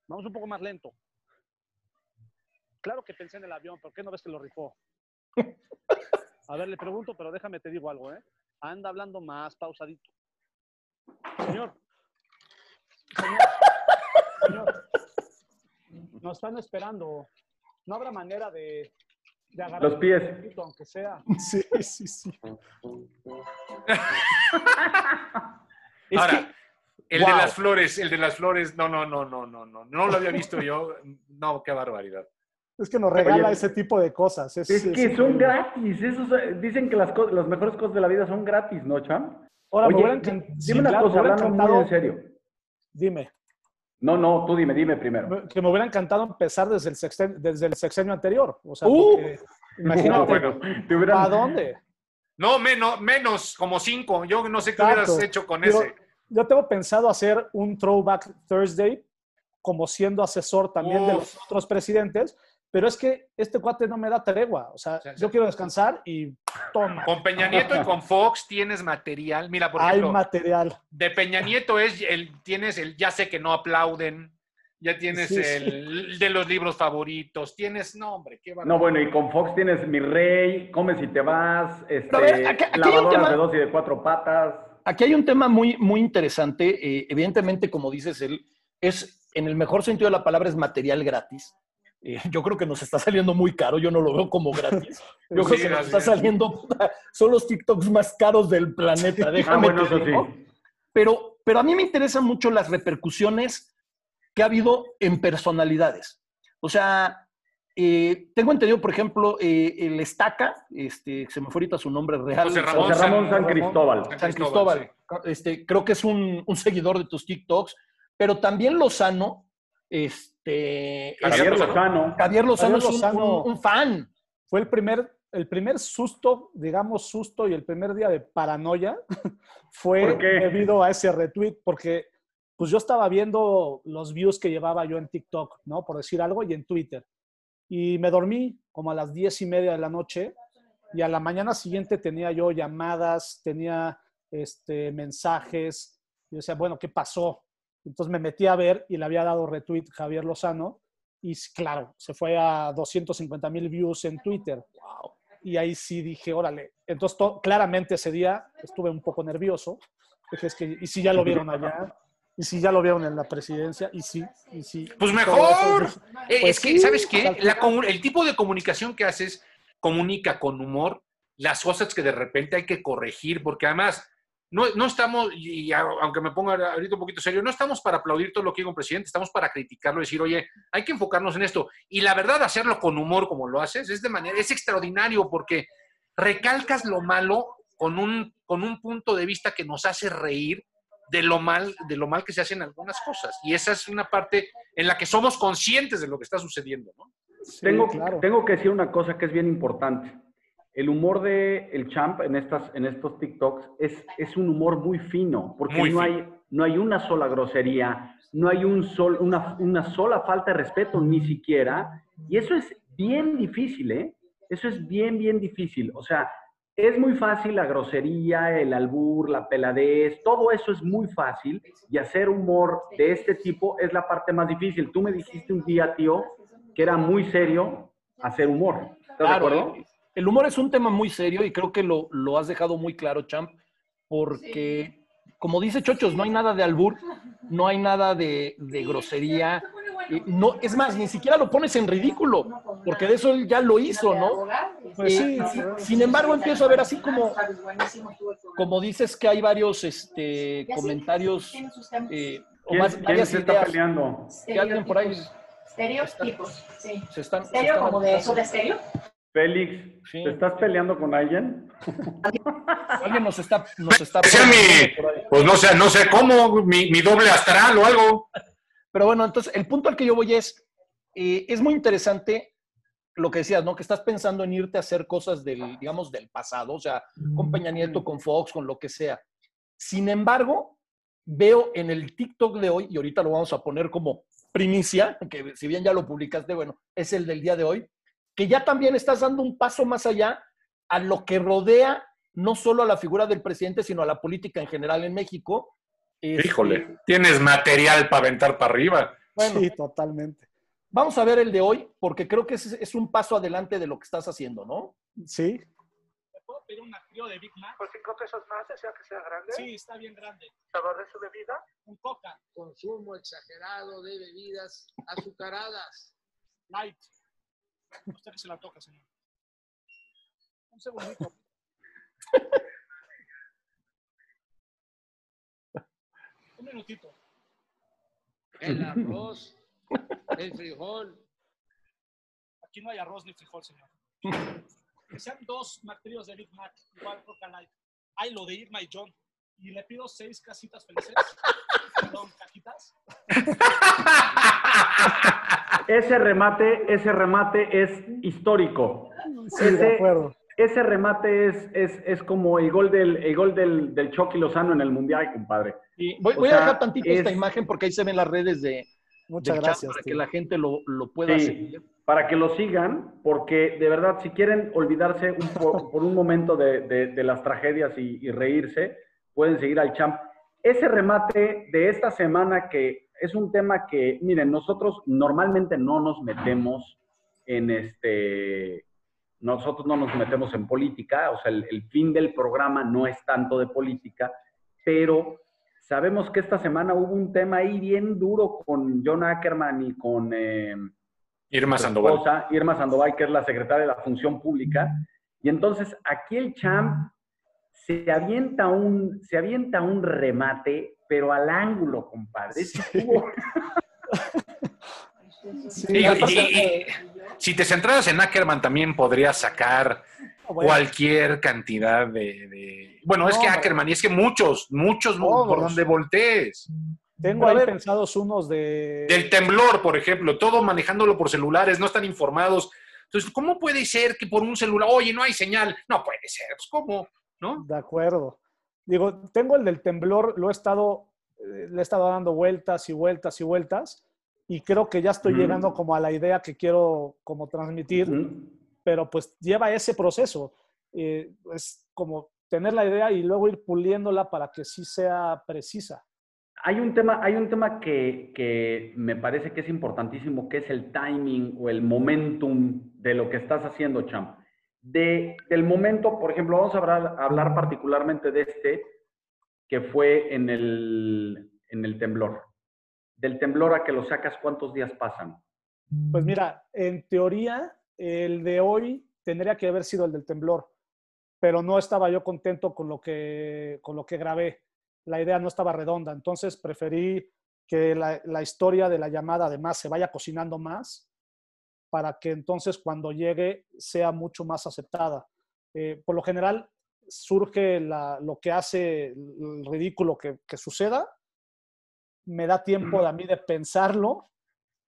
Vamos un poco más lento. Claro que pensé en el avión, ¿por qué no ves que lo rifó? A ver, le pregunto, pero déjame te digo algo, ¿eh? Anda hablando más pausadito. Señor. Señor. Señor. Nos están esperando. No habrá manera de, de agarrar
Los pies.
un poquito, aunque sea.
Sí, sí, sí.
Es
Ahora,
que-
el de las flores, el de las flores, no, no, no, no, no, no, no lo había visto yo. No, qué barbaridad.
Es que nos regala
Oye,
ese tipo de cosas. Es,
Es que
es
son
increíble.
gratis. Esos, eh, dicen que las, co- las mejores cosas de la vida son gratis, ¿no, champ?
Ahora,
Oye, dime
sí,
una
claro,
cosa, hablando muy en serio.
Dime.
No, no, tú dime, dime primero.
que me hubiera encantado empezar desde el sexenio, desde el sexenio anterior. O sea,
Uh.
porque, imagínate,
No, bueno, te hubieran-
¿a dónde?
No, menos, menos, como cinco. Yo no sé qué
Exacto.
hubieras hecho con
Yo-
ese.
Yo tengo pensado hacer un Throwback Thursday como siendo asesor también de los otros presidentes, pero es que este cuate no me da tregua. O sea,
Sí, sí.
yo quiero descansar y toma,
Con Peña Nieto y con Fox tienes material. Mira, por
hay
ejemplo,
material.
de Peña Nieto es el, tienes el ya sé que no aplauden, ya tienes
Sí, sí.
el de los libros favoritos, tienes, no, hombre, qué
No, bueno, y con Fox tienes Mi Rey, Comes y te vas, este,
ver, aquí- aquí hay un tema-
de dos y de cuatro patas.
Aquí hay un tema muy, muy interesante. eh, evidentemente, como dices, él es, en el mejor sentido de la palabra, es material gratis. Eh, yo creo que nos está saliendo muy caro. Yo no lo veo como gratis. Yo creo que nos está
es.
saliendo. Son los TikToks más caros del planeta.
Ah,
Déjame
bueno,
te
eso
digo.
sí.
Pero, pero a mí me interesan mucho las repercusiones que ha habido en personalidades. O sea, eh, tengo entendido, por ejemplo, eh, el Estaca, este, se me fue ahorita su nombre real.
José Ramón
José Ramón
San-
San Cristóbal.
San Cristóbal. Este, creo que es un, un seguidor de tus TikToks, pero también Lozano, este,
Javier
es-
Lozano.
Javier Lozano
Javier
es un-
Lozano.
un- un fan.
Fue el primer, el primer susto, digamos susto, y el primer día de paranoia fue debido a ese retweet, porque pues yo estaba viendo los views que llevaba yo en TikTok, ¿no? Por decir algo, y en Twitter. Y me dormí como a las diez y media de la noche, y a la mañana siguiente tenía yo llamadas, tenía este, mensajes, y decía, bueno, ¿qué pasó? Entonces me metí a ver y le había dado retweet Javier Lozano, y claro, se fue a 250 mil views en Twitter. Y ahí sí dije, órale. Entonces, to- claramente ese día estuve un poco nervioso. Dije, es que, ¿y si ya lo vieron allá? ¿Y si ya lo vieron en la presidencia? ¿Y sí? ¿Y sí?
Pues mejor.
eso.
Eh,
Pues
es que,
sí,
¿sabes qué? La el tipo de comunicación que haces comunica con humor las cosas que de repente hay que corregir, porque además no, no estamos, y aunque me ponga ahorita un poquito serio, no estamos para aplaudir todo lo que diga un presidente, estamos para criticarlo y decir, oye, hay que enfocarnos en esto. Y la verdad, hacerlo con humor como lo haces, es de manera, es extraordinario porque recalcas lo malo con un, con un punto de vista que nos hace reír de lo mal, de lo mal que se hacen algunas cosas. Y esa es una parte en la que somos conscientes de lo que está sucediendo, ¿no?
Sí,
tengo,
claro.
tengo que decir una cosa que es bien importante. El humor de el champ en, estas, en estos TikToks es, es un humor muy fino, porque
Muy
no,
fino.
Hay, no hay una sola grosería, no hay un sol, una, una sola falta de respeto, ni siquiera. Y eso es bien difícil, ¿eh? Eso es bien, bien difícil. O sea, es muy fácil la grosería, el albur, la peladez, todo eso es muy fácil. Y hacer humor de este tipo es la parte más difícil. Tú me dijiste un día, tío, que era muy serio hacer humor. ¿Estás de
Claro,
acuerdo?
El- humor es un tema muy serio y creo que lo, lo has dejado muy claro, Champ, porque, como dice Chochos, no hay nada de albur, no hay nada de, de grosería. No, es más, ni siquiera lo pones en ridículo, porque de eso él ya lo hizo, ¿no?
Pues sí,
Eh,
sí.
sin embargo, empiezo a ver así como, como dices que hay varios este, comentarios eh, o
¿Quién,
más, varias
se está peleando?
que alguien por ahí
Estereotipos, sí.
se están... se
¿Estéreo
están-
como de eso de estéreo?
Félix,
Sí.
¿te estás peleando con alguien?
Alguien nos está... Nos está
mi, pues no sé, no sé cómo, mi, mi doble astral o algo.
Pero bueno, entonces el punto al que yo voy es, eh, es muy interesante lo que decías, ¿no? Que estás pensando en irte a hacer cosas del, digamos, del pasado, o sea, con Peña Nieto, con Fox, con lo que sea. Sin embargo, veo en el TikTok de hoy, y ahorita lo vamos a poner como primicia, que si bien ya lo publicaste, bueno, es el del día de hoy, que ya también estás dando un paso más allá a lo que rodea no solo a la figura del presidente, sino a la política en general en México. Este,
Híjole, tienes material para aventar para arriba.
Bueno,
Sí, totalmente.
Vamos a ver el de hoy, porque creo que es, es un paso adelante de lo que estás haciendo, ¿no?
Sí.
¿Me puedo pedir una frío de Big Mac?
¿Por cinco pesos más desea que sea grande?
Sí, está bien grande.
¿Sabor de su bebida?
Un coca,
consumo exagerado de bebidas azucaradas.
light. Usted que se la toca, señor. Un segundito. Un minutito.
El arroz, el frijol.
Aquí no hay arroz ni frijol, señor. Que sean dos McTrios de Big Mac, igual Coca Light. Hay lo de Irma y John. Y le pido seis casitas felices. Perdón, cajitas.
Ese remate, ese remate es histórico.
Sí, de
Ese-
acuerdo.
Ese remate es, es, es como el gol del, el gol del, del Chucky Lozano en el Mundial, compadre.
Y voy,
O
voy
sea,
a dejar tantito esta
es-
imagen porque ahí se ven las redes de,
Muchas gracias.
para que la gente lo, lo pueda
Sí,
seguir.
para que lo sigan, porque de verdad, si quieren olvidarse un po- por un momento de, de- de las tragedias y, y reírse, pueden seguir al champ. Ese remate de esta semana que es un tema que, miren, nosotros normalmente no nos metemos en este, nosotros no nos metemos en política, o sea, el, el fin del programa no es tanto de política, pero sabemos que esta semana hubo un tema ahí bien duro con John Ackerman y con... eh,
Irma Sandoval.
esposa, Irma Sandoval, que es la secretaria de la Función Pública. Y entonces aquí el champ se avienta un, se avienta un remate, pero al ángulo, compadre. Estuvo-
Sí,
Y-
aparte-
y- y- si te centraras en Ackerman, también podrías sacar
bueno,
cualquier cantidad de. de- Bueno, es que. Ackerman, y es que muchos, muchos,
Todos.
por donde voltees.
tengo ahí pensados unos de...
Del temblor, por ejemplo, todo manejándolo por celulares, no están informados. Entonces, ¿cómo puede ser que por un celular, oye, no hay señal? No puede ser, pues, ¿cómo? ¿No?
De acuerdo. Digo, tengo el del temblor, lo he estado, eh, le he estado dando vueltas y vueltas y vueltas, y creo que ya estoy
Ujú.
llegando como a la idea que quiero como transmitir,
Ujú.
pero pues lleva ese proceso. Eh, es como tener la idea y luego ir puliéndola para que sí sea precisa.
Hay un tema, hay un tema que, que me parece que es importantísimo, que es el timing o el momentum de lo que estás haciendo, champ. De, del momento, por ejemplo, vamos a hablar, hablar particularmente de este, que fue en el, en el temblor. Del temblor a que lo sacas, ¿cuántos días pasan?
Pues mira, en teoría, el de hoy tendría que haber sido el del temblor, pero no estaba yo contento con lo que, con lo que grabé. La idea no estaba redonda, entonces preferí que la, la historia de la llamada además se vaya cocinando más para que entonces cuando llegue sea mucho más aceptada. Eh, por lo general surge la- lo que hace el ridículo que, que suceda, me da tiempo a mí de pensarlo,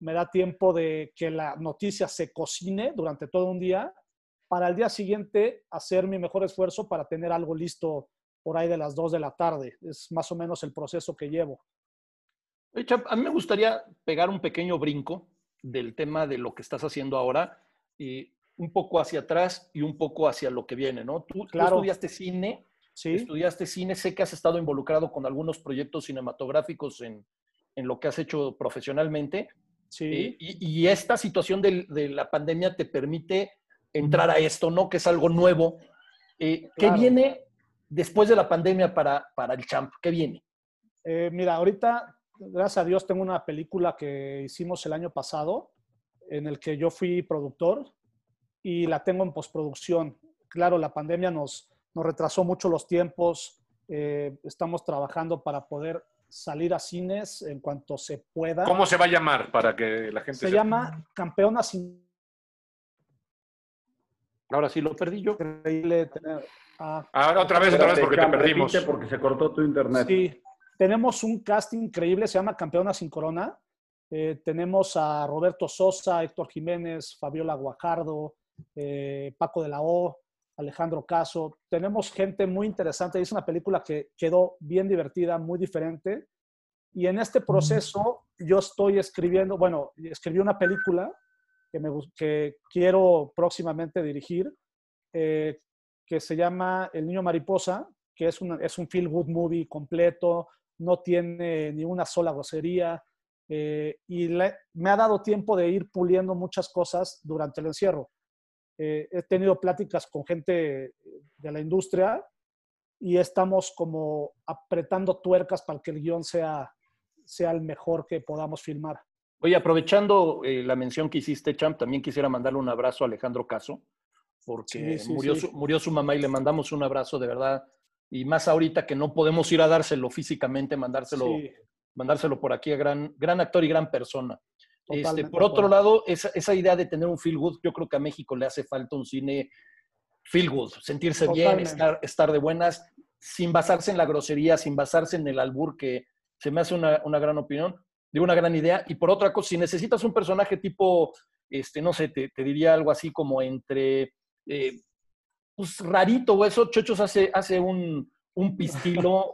me da tiempo de que la noticia se cocine durante todo un día, para el día siguiente hacer mi mejor esfuerzo para tener algo listo por ahí de las 2 de la tarde. Es más o menos el proceso que llevo.
Chap, a mí me gustaría pegar un pequeño brinco del tema de lo que estás haciendo ahora, y un poco hacia atrás y un poco hacia lo que viene, ¿no? Tú, tú
Claro.
estudiaste cine,
Sí,
estudiaste cine, sé que has estado involucrado con algunos proyectos cinematográficos en, en lo que has hecho profesionalmente,
sí.
y, y esta situación de, la pandemia te permite entrar a esto, ¿no? Que es algo nuevo. Eh, ¿Qué
Claro.
viene después de la pandemia para, para el champ? ¿Qué viene?
Eh, mira, ahorita, gracias a Dios, tengo una película que hicimos el año pasado en el que yo fui productor y la tengo en postproducción. Claro, la pandemia nos, nos retrasó mucho los tiempos. eh, estamos trabajando para poder salir a cines en cuanto se pueda.
¿Cómo se va a llamar para que la gente
Se
sepa?
llama Campeona sin
Ahora sí lo perdí yo.
increíble tener. ah,
Ahora otra vez, otra vez, porque te perdimos.
porque se cortó tu internet.
Sí, tenemos un casting increíble, se llama Campeona sin Corona. Eh, tenemos a Roberto Sosa, Héctor Jiménez, Fabiola Guajardo, eh, Paco de la O, Alejandro Caso. Tenemos gente muy interesante. Es una película que quedó bien divertida, muy diferente. Y en este proceso yo estoy escribiendo, bueno, escribí una película que, me, que quiero próximamente dirigir, eh, que se llama El Niño Mariposa, que es, una- es un feel good movie completo, no tiene ni una sola grosería, eh, y le- me ha dado tiempo de ir puliendo muchas cosas durante el encierro. Eh, he tenido pláticas con gente de la industria y estamos como apretando tuercas para que el guion sea, sea el mejor que podamos filmar.
Oye, aprovechando eh, la mención que hiciste, Champ, también quisiera mandarle un abrazo a Alejandro Caso, porque
Sí, sí,
murió,
sí.
Su, murió su mamá y le mandamos un abrazo de verdad. Y más ahorita que no podemos ir a dárselo físicamente, mandárselo,
Sí,
mandárselo por aquí a gran, gran actor y gran persona. Este, por otro lado, esa, esa idea de tener un feel good, yo creo que a México le hace falta un cine feel good, sentirse bien, estar, estar de buenas, sin basarse en la grosería, sin basarse en el albur, que se me hace una, una gran opinión, digo una gran idea. Y por otra cosa, si necesitas un personaje tipo, este, no sé, te, te diría algo así como entre, eh, pues rarito o eso, Chochos hace, hace un, un pistilo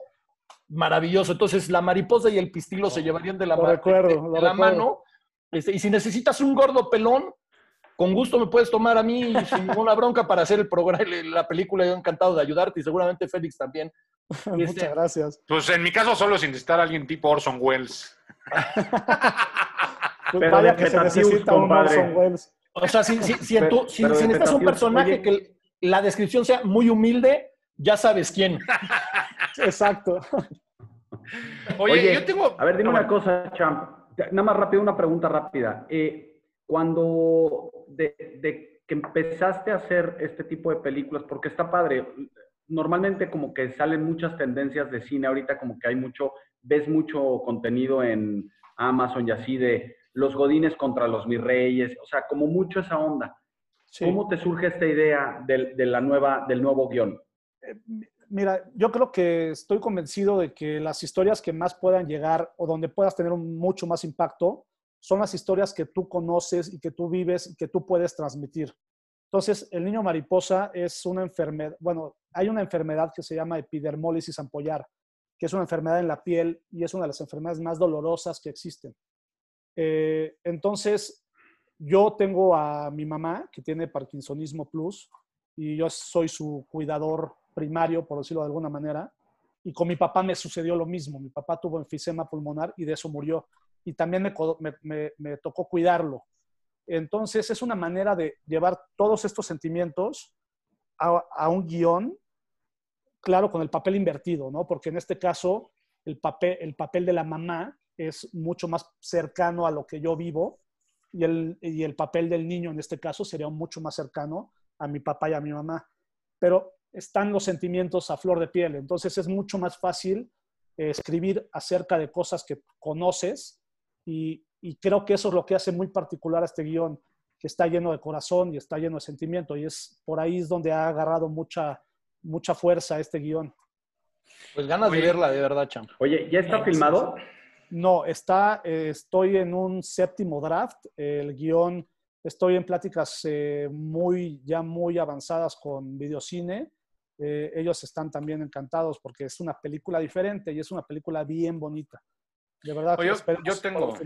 maravilloso. Entonces, la mariposa y el pistilo se llevarían de la,
Lo recuerdo,
de-
lo
de la mano. Este, y si necesitas un gordo pelón, con gusto me puedes tomar a mí sin ninguna bronca para hacer el programa, la película. Yo encantado de ayudarte y seguramente Félix también. Este,
Muchas gracias.
Pues en mi caso solo sin necesitar a alguien tipo Orson Welles.
Pues
Pero
vaya
de
que se necesita un. Orson Welles.
O sea, si, si, si, en tu- si-
de
necesitas un personaje
oye.
que la descripción sea muy humilde, ya sabes quién.
Exacto.
Oye,
Oye,
yo tengo.
A ver, dime una cosa, Champ. Nada más rápido, una pregunta rápida. Eh, cuando de, de que empezaste a hacer este tipo de películas, porque está padre, normalmente como que salen muchas tendencias de cine, ahorita como que hay mucho, ves mucho contenido en Amazon y así de los godines contra los mis reyes, o sea, como mucho esa onda.
Sí.
¿Cómo te surge esta idea del, de la nueva, del nuevo guion?
Mira, yo creo que estoy convencido de que las historias que más puedan llegar o donde puedas tener un mucho más impacto son las historias que tú conoces y que tú vives y que tú puedes transmitir. Entonces, el niño mariposa es una enfermedad, bueno, hay una enfermedad que se llama epidermólisis ampollar, que es una enfermedad en la piel y es una de las enfermedades más dolorosas que existen. Eh, entonces, yo tengo a mi mamá que tiene Parkinsonismo Plus y yo soy su cuidador primario, por decirlo de alguna manera. Y con mi papá me sucedió lo mismo. Mi papá tuvo enfisema pulmonar y de eso murió. Y también me, tocó cuidarlo. Entonces es una manera de llevar todos estos sentimientos a, a un guion, claro, con el papel invertido, ¿no? Porque en este caso el papel, el papel de la mamá es mucho más cercano a lo que yo vivo y el, y el papel del niño en este caso sería mucho más cercano a mi papá y a mi mamá. Pero están los sentimientos a flor de piel. Entonces es mucho más fácil eh, escribir acerca de cosas que conoces y, y creo que eso es lo que hace muy particular a este guion, que está lleno de corazón y está lleno de sentimiento y es por ahí es donde ha agarrado mucha, mucha fuerza este guion.
Pues ganas de verla, de verdad, champ.
Oye, ¿ya está filmado?
No, está, eh, estoy en un séptimo draft. El guion, estoy en pláticas eh, muy, ya muy avanzadas con Videocine. Eh, ellos están también encantados porque es una película diferente y es una película bien bonita. De verdad.
Oye, yo tengo-.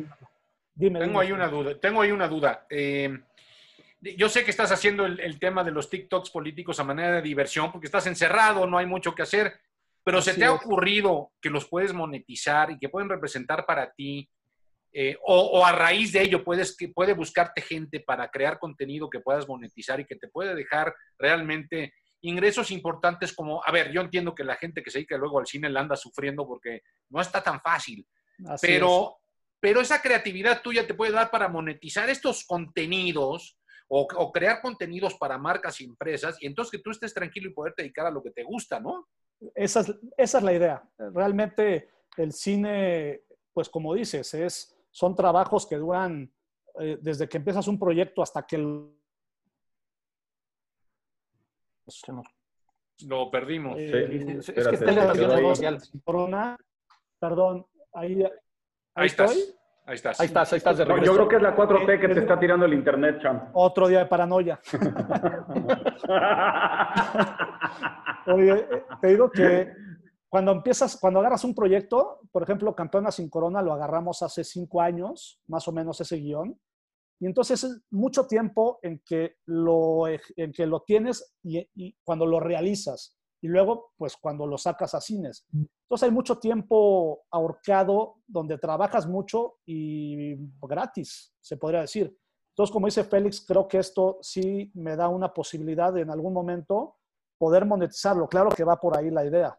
Dime,
Tengo
dime.
ahí una duda. Tengo ahí una duda. Eh, yo sé que estás haciendo el, el tema de los TikToks políticos a manera de diversión porque estás encerrado, no hay mucho que hacer, pero ¿se te ha ocurrido que los puedes monetizar y que pueden representar para ti? eh, o, o a raíz de ello puedes que puede buscarte gente para crear contenido que puedas monetizar y que te puede dejar realmente ingresos importantes como, a ver, yo entiendo que la gente que se dedica luego al cine la anda sufriendo porque no está tan fácil,
Así
pero, pero esa creatividad tuya te puede dar para monetizar estos contenidos o, o crear contenidos para marcas y empresas y entonces que tú estés tranquilo y poderte dedicar a lo que te gusta, ¿no?
Esa es, esa es la idea. Realmente el cine, pues como dices, es, son trabajos que duran eh, desde que empiezas un proyecto hasta que el-
Lo perdimos.
eh,
Sí,
es que
espérate,
está
ahí.
corona, perdón, ahí, ahí,
Ahí estás. Ahí estás.
Ahí estás, ahí estás de regreso.
yo creo que es la 4T que te está tirando el internet, champ.
Otro día de paranoia. Oye, eh, te digo que cuando empiezas, cuando agarras un proyecto, por ejemplo, Campeona sin Corona lo agarramos hace cinco años, más o menos ese guion. Y entonces es mucho tiempo en que lo, en que lo tienes y, y cuando lo realizas. Y luego, pues cuando lo sacas a cines. Entonces hay mucho tiempo ahorcado donde trabajas mucho y gratis, se podría decir. Entonces, como dice Félix, creo que esto sí me da una posibilidad de en algún momento poder monetizarlo. Claro que va por ahí la idea.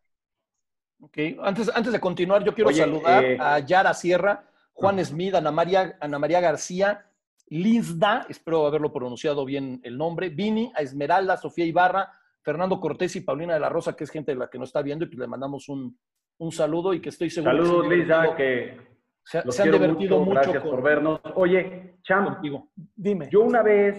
Ok, Antes, antes de continuar, yo quiero
Oye,
saludar
eh,
a Yara Sierra, Juan Smith, Ana María, Ana María García, Lizda, espero haberlo pronunciado bien el nombre, Vini, a Esmeralda, Sofía Ibarra, Fernando Cortés y Paulina de la Rosa, que es gente de la que nos está viendo, y pues le mandamos un, un saludo y que estoy seguro
Saludos,
que se han
Lisa,
divertido-
que
se,
los
se han divertido
mucho.
mucho,
Gracias
con-
por vernos. Oye,
contigo.
Dime.
Yo una vez,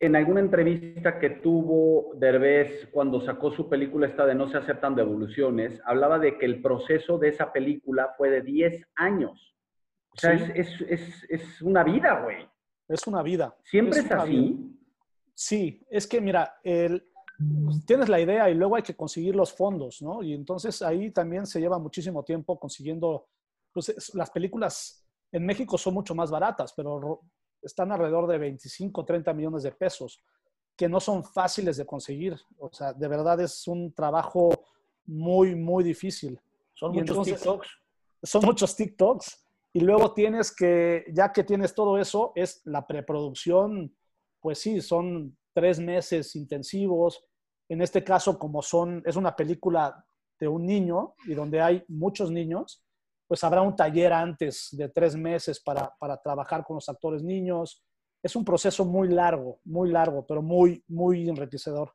en alguna entrevista que tuvo Derbez cuando sacó su película esta de No se aceptan devoluciones, hablaba de que el proceso de esa película fue de 10 años. O sea,
Sí.
es, es, es, es una vida, güey.
Es una vida.
¿Siempre es,
vida.
así?
Sí, es que mira, el- tienes la idea y luego hay que conseguir los fondos, ¿no? Y entonces ahí también se lleva muchísimo tiempo consiguiendo, pues es- las películas en México son mucho más baratas, pero ro- están alrededor de 25, 30 millones de pesos, que no son fáciles de conseguir. O sea, de verdad es un trabajo muy, muy difícil.
Son
Y
muchos
entonces-
TikToks.
son muchos TikToks y luego tienes que, ya que tienes todo eso, es la preproducción, pues sí, son tres meses intensivos. En este caso, como son, es una película de un niño y donde hay muchos niños, pues habrá un taller antes de tres meses para, para trabajar con los actores niños. Es un proceso muy largo, muy largo, pero muy, muy enriquecedor.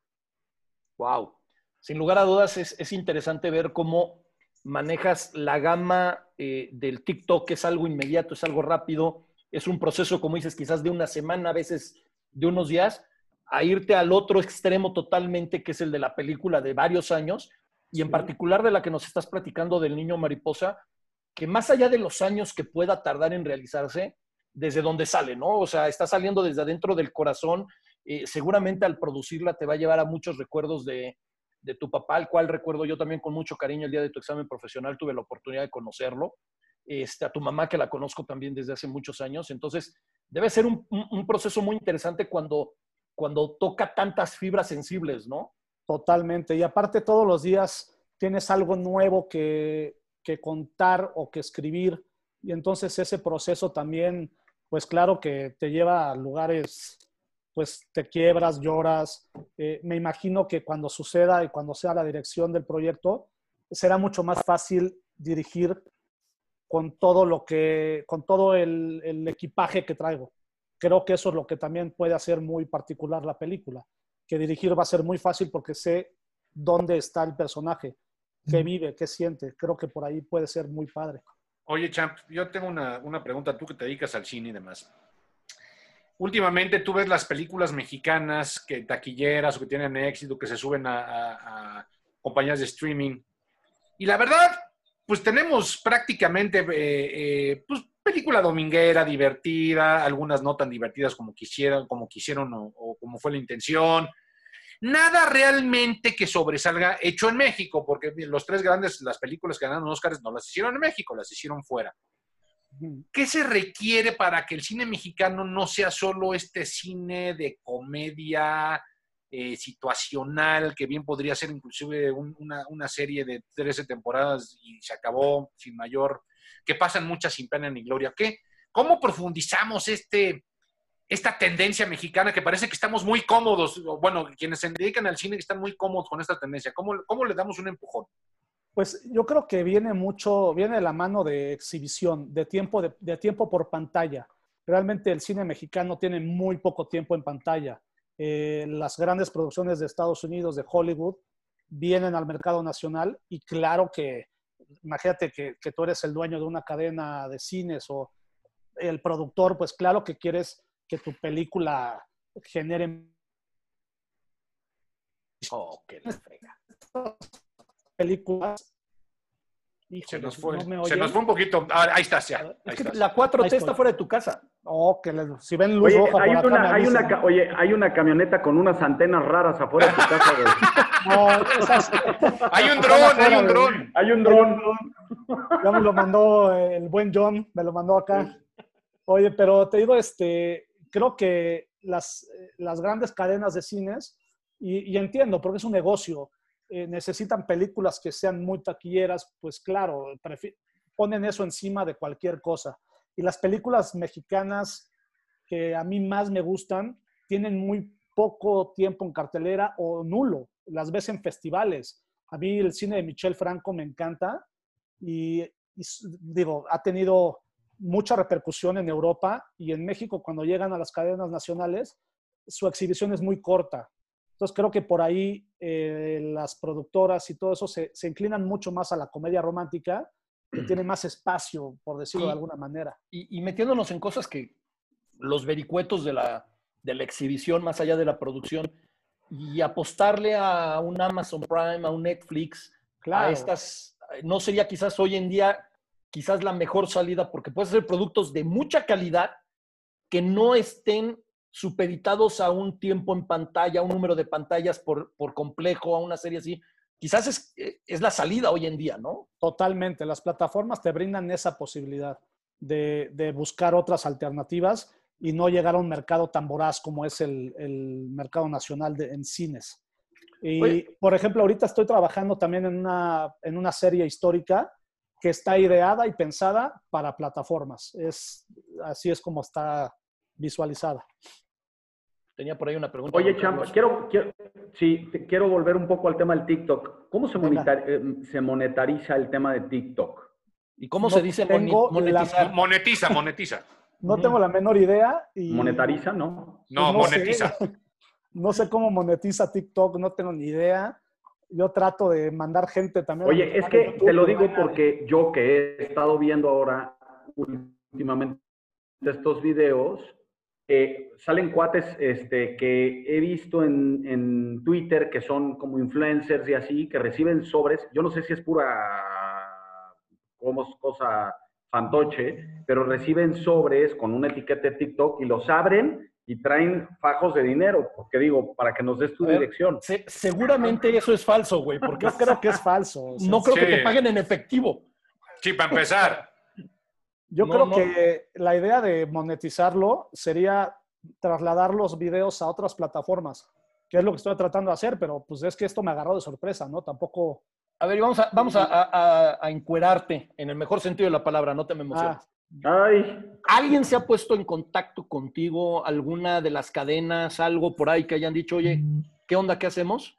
Wow. Sin lugar a dudas, es, es interesante ver cómo manejas la gama eh, del TikTok, es algo inmediato, es algo rápido, es un proceso, como dices, quizás de una semana, a veces de unos días, a irte al otro extremo totalmente, que es el de la película de varios años, y en particular de la que nos estás platicando del niño mariposa, que más allá de los años que pueda tardar en realizarse, desde donde sale, ¿no? O sea, está saliendo desde adentro del corazón. eh, seguramente al producirla te va a llevar a muchos recuerdos de, de tu papá, al cual recuerdo yo también con mucho cariño el día de tu examen profesional, tuve la oportunidad de conocerlo. Este, a tu mamá, que la conozco también desde hace muchos años. Entonces, debe ser un proceso muy interesante cuando, cuando toca tantas fibras sensibles, ¿no?
Totalmente. Y aparte todos los días tienes algo nuevo que, contar o que escribir. Y entonces ese proceso también, pues claro que te lleva a lugares, pues te quiebras, lloras. Eh, me imagino que cuando suceda y cuando sea la dirección del proyecto, será mucho más fácil dirigir con todo lo que, con todo el equipaje que traigo. Creo que eso es lo que también puede hacer muy particular la película que dirigir va a ser muy fácil porque sé dónde está el personaje, qué vive, qué siente. Creo que por ahí puede ser muy padre.
Oye, Champ, yo tengo una, una pregunta, tú que te dedicas al cine y demás. Últimamente tú ves las películas mexicanas que taquilleras o que tienen éxito, que se suben a, a- a compañías de streaming. Y la verdad, pues tenemos prácticamente eh, eh, pues, película dominguera, divertida, algunas no tan divertidas como quisieran, como quisieron o, o como fue la intención. Nada realmente que sobresalga hecho en México, porque los tres grandes, las películas que ganaron Oscars no las hicieron en México, las hicieron fuera. ¿Qué se requiere para que el cine mexicano no sea solo este cine de comedia eh, situacional, que bien podría ser inclusive un- una, una serie de 13 temporadas y se acabó sin mayor, que pasan muchas sin pena ni gloria? ¿Qué? ¿Cómo profundizamos este, esta tendencia mexicana que parece que estamos muy cómodos? Bueno, quienes se dedican al cine están muy cómodos con esta tendencia. ¿Cómo, cómo le damos un empujón?
Pues yo creo que viene mucho, viene de la mano de exhibición, de tiempo, de tiempo por pantalla. Realmente el cine mexicano tiene muy poco tiempo en pantalla. Eh, las grandes producciones de Estados Unidos, de Hollywood, vienen al mercado nacional y claro que, imagínate que, que tú eres el dueño de una cadena de cines o el productor, pues claro que quieres que tu película genere
Oh, qué la frega.
películas.
Se
Híjole,
nos fue,
¿no me
se nos fue un poquito. Ah, ahí estás ya. ahí
Es que
estás.
la 4T
Ahí
está fuera de tu casa.
Oh, que le- si ven luz
Oye,
roja
hay
por acá,
una, hay, una, oye, hay una camioneta con unas antenas raras afuera de tu casa, güey.
No, esas-
Hay un dron, hay un dron.
Hay un dron.
Ya me lo mandó el buen John, me lo mandó acá. Oye, pero te digo, este, creo que las, eh, las grandes cadenas de cines, y, y entiendo, porque es un negocio, eh, necesitan películas que sean muy taquilleras, pues claro, ponen eso encima de cualquier cosa. Y las películas mexicanas que a mí más me gustan tienen muy poco tiempo en cartelera o nulo. Las ves en festivales. A mí el cine de Michel Franco me encanta y, y digo, ha tenido mucha repercusión en Europa y en México cuando llegan a las cadenas nacionales, su exhibición es muy corta. Entonces creo que por ahí eh, las productoras y todo eso se, se inclinan mucho más a la comedia romántica, que tiene más espacio, por decirlo
Y-
de alguna manera.
Y, y metiéndonos en cosas que los vericuetos de la, de la exhibición, más allá de la producción, y apostarle a un Amazon Prime, a un Netflix, a
Claro.
estas, no sería quizás hoy en día quizás la mejor salida, porque puedes hacer productos de mucha calidad que no estén supeditados a un tiempo en pantalla, a un número de pantallas por, por complejo, a una serie así. Quizás es, es la salida hoy en día, ¿no?
Totalmente. Las plataformas te brindan esa posibilidad de, de buscar otras alternativas y no llegar a un mercado tan voraz como es el, el mercado nacional de, en cines. Y,
Oye.
por ejemplo, ahorita estoy trabajando también en una, en una serie histórica que está ideada y pensada para plataformas. Es, así es como está visualizada.
Tenía por ahí una pregunta.
Oye, Champ, quiero, quiero, sí, te- quiero volver un poco al tema del TikTok. ¿Cómo se,
Venga.
moneta- eh, se monetariza el tema de TikTok?
¿Y cómo
No
se dice
la-
monetizar?
Monetiza, monetiza.
No tengo la menor idea. Y,
¿Monetariza, no?
No,
No sé.
monetiza.
No sé cómo monetiza TikTok, no tengo ni idea. Yo trato de mandar gente también.
Oye, es que
YouTube,
te lo digo porque yo que he estado viendo ahora últimamente estos videos, eh, salen cuates este, que he visto en, en Twitter que son como influencers y así, que reciben sobres. Yo no sé si es pura como es cosa fantoche, pero reciben sobres con una etiqueta de TikTok y los abren y traen fajos de dinero, porque digo, para que nos des tu
ver,
dirección.
Se- seguramente eso es falso, güey, porque
Yo creo que es falso. o sea,
no creo que te paguen en efectivo.
Sí, para empezar.
Yo
No,
creo
no.
que la idea de monetizarlo sería trasladar los videos a otras plataformas, que es lo que estoy tratando de hacer, pero pues es que esto me agarró de sorpresa, ¿no? Tampoco...
A ver, vamos a, vamos a, a- encuerarte en el mejor sentido de la palabra, no te me emociones.
Ah,
Ay,
¿Alguien se ha puesto en contacto contigo, alguna de las cadenas, algo por ahí que hayan dicho, oye, ¿qué onda, qué hacemos?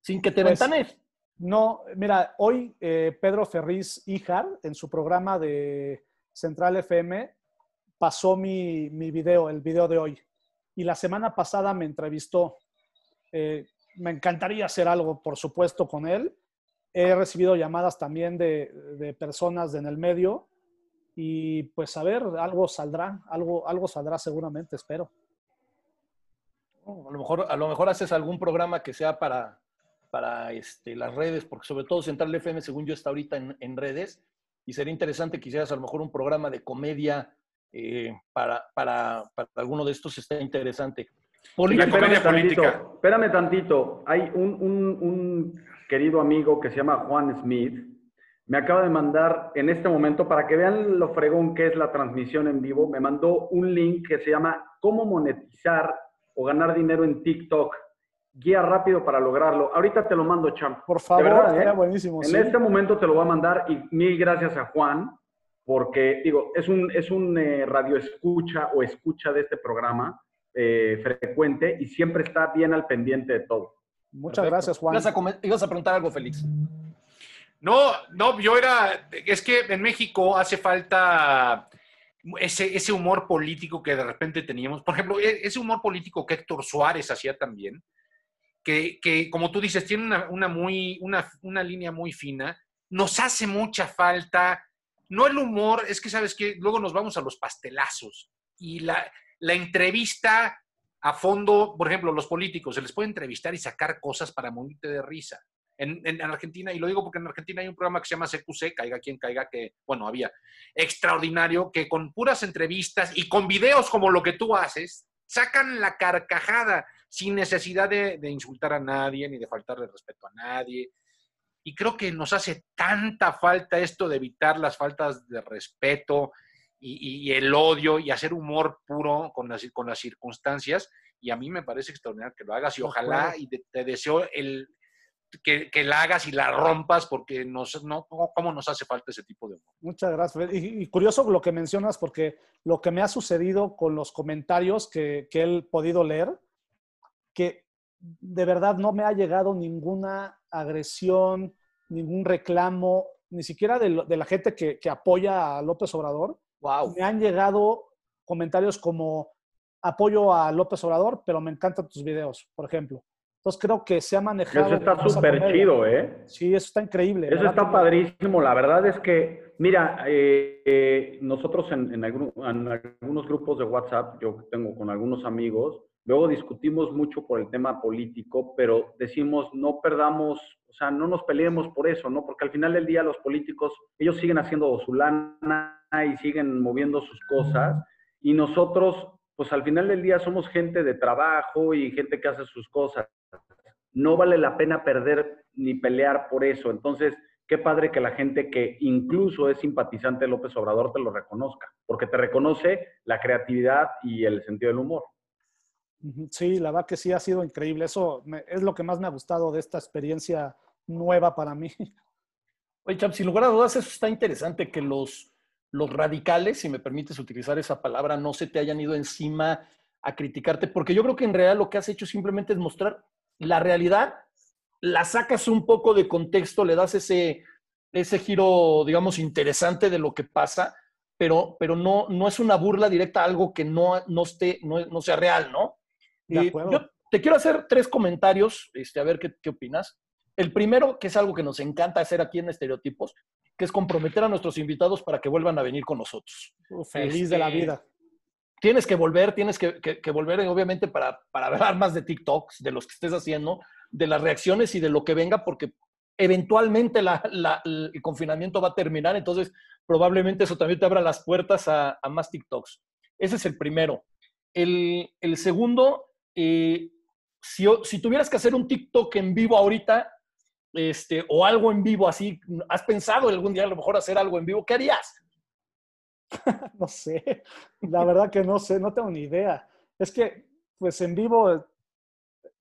Sin que te
Pues,
ventanes.
No, mira, hoy eh, Pedro Ferriz Híjar, en su programa de Central FM, pasó mi, mi video, el video de hoy. Y la semana pasada me entrevistó. Eh, me encantaría hacer algo, por supuesto, con él. He recibido llamadas también de, de personas en el medio y pues a ver, algo saldrá, algo, algo saldrá seguramente, espero.
A lo mejor, a lo mejor haces algún programa que sea para, para este, las redes, porque sobre todo Central FM, según yo, está ahorita en, en redes, y sería interesante que hicieras a lo mejor un programa de comedia eh, para, para, para alguno de estos, está interesante.
Política,
espérame,
comedia
tantito,
política.
espérame tantito. Hay un, un- un querido amigo que se llama Juan Smith. Me acaba de mandar en este momento, para que vean lo fregón que es la transmisión en vivo, me mandó un link que se llama Cómo monetizar o ganar dinero en TikTok. Guía rápido para lograrlo. Ahorita te lo mando, champ.
Por favor,
verdad, ¿eh?
buenísimo.
En
sí.
este momento te lo voy a mandar y mil gracias a Juan, porque digo, es un, es un eh, radio escucha o escucha de este programa eh, frecuente y siempre está bien al pendiente de todo.
Muchas
Perfecto.
gracias, Juan.
Ibas a, ibas a preguntar algo, Félix.
No, no, yo era, es que en México hace falta ese, ese humor político que de repente teníamos. Por ejemplo, e- ese humor político que Héctor Suárez hacía también, que, como tú dices, tiene una, una muy, una, una línea muy fina, nos hace mucha falta. No el humor, es que sabes que luego nos vamos a los pastelazos y la, la entrevista a fondo, por ejemplo, los políticos, se les puede entrevistar y sacar cosas para morirte de risa. En, en Argentina, y lo digo porque en Argentina hay un programa que se llama CQC, caiga quien caiga, que, bueno, había, extraordinario, que con puras entrevistas y con videos como lo que tú haces, sacan la carcajada sin necesidad de, de insultar a nadie ni de faltarle respeto a nadie. Y creo que nos hace tanta falta esto de evitar las faltas de respeto y, y el odio y hacer humor puro con las, con las circunstancias. Y a mí me parece extraordinario que lo hagas y ojalá y te, te deseo el, que, que la hagas y la rompas porque nos, no, cómo nos hace falta ese tipo de humor.
Muchas gracias. Y, y curioso lo que mencionas, porque lo que me ha sucedido con los comentarios que, que he podido leer, que de verdad no me ha llegado ninguna agresión, ningún reclamo, ni siquiera de, lo- de la gente que, que apoya a López Obrador.
Wow.
Me han llegado comentarios como apoyo a López Obrador, pero me encantan tus videos, por ejemplo. Entonces creo que se ha manejado.
Eso está súper chido, ¿eh?
Sí, eso está increíble.
Eso
¿verdad?
está padrísimo. La verdad es que, mira, eh, eh, nosotros en, en algún- en algunos grupos de WhatsApp, yo tengo con algunos amigos, luego discutimos mucho por el tema político, pero decimos no perdamos, o sea, no nos peleemos por eso, ¿no? Porque al final del día los políticos, ellos siguen haciendo su lana y siguen moviendo sus cosas, y nosotros, pues al final del día somos gente de trabajo y gente que hace sus cosas no vale la pena perder ni pelear por eso. Entonces, qué padre que la gente que incluso es simpatizante de López Obrador te lo reconozca, porque te reconoce la creatividad y el sentido del humor.
Sí, la verdad que sí ha sido increíble. Eso es lo que más me ha gustado de esta experiencia nueva para mí.
Oye, Chap, sin lugar a dudas, eso está interesante que los, los radicales, si me permites utilizar esa palabra, no se te hayan ido encima a criticarte, porque yo creo que en realidad lo que has hecho simplemente es mostrar la realidad, la sacas un poco de contexto, le das ese, ese giro, digamos, interesante de lo que pasa, pero, pero no, no es una burla directa a algo que no, no, esté, no, no sea real, ¿no?
De
Eh,
acuerdo.
yo te quiero hacer tres comentarios, este, a ver qué, qué opinas. El primero, que es algo que nos encanta hacer aquí en Estereotipos, que es comprometer a nuestros invitados para que vuelvan a venir con nosotros.
Feliz de la
Este,
vida.
Tienes que volver, tienes que, que- que volver, eh, obviamente, para, para hablar más de TikToks, de los que estés haciendo, de las reacciones y de lo que venga, porque eventualmente la- la- el confinamiento va a terminar, entonces probablemente eso también te abra las puertas a, a más TikToks. Ese es el primero. El, el segundo, eh, si, si tuvieras que hacer un TikTok en vivo ahorita, este, o algo en vivo así, ¿has pensado algún día a lo mejor hacer algo en vivo? ¿Qué harías?
No sé, la verdad que no sé, no tengo ni idea. Es que, pues en vivo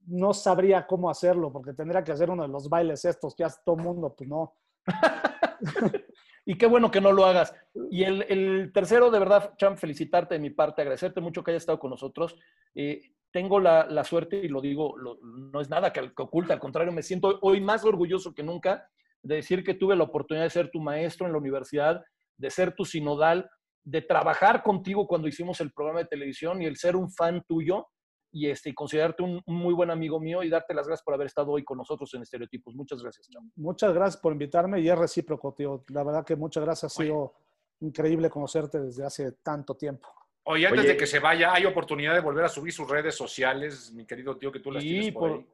no sabría cómo hacerlo, porque tendría que hacer uno de los bailes estos que hace todo el mundo, pues no.
Y qué bueno que no lo hagas. Y el, el tercero, de verdad, Cham, felicitarte de mi parte, agradecerte mucho que hayas estado con nosotros. Eh, tengo la, la suerte, y lo digo, lo- no es nada que, que oculta, al contrario, me siento hoy más orgulloso que nunca de decir que tuve la oportunidad de ser tu maestro en la universidad, de ser tu sinodal, de trabajar contigo cuando hicimos el programa de televisión y el ser un fan tuyo. y este, y considerarte un, un muy buen amigo mío y darte las gracias por haber estado hoy con nosotros en Estereotipos. Muchas gracias, Cham.
Muchas gracias por invitarme y es recíproco, tío. La verdad que muchas gracias. Ha sido increíble conocerte desde hace tanto tiempo.
Oye, antes
Oye.
de que se vaya, hay oportunidad de volver a subir sus redes sociales, mi querido tío, que tú las
Sí,
tienes por,
por-
ahí.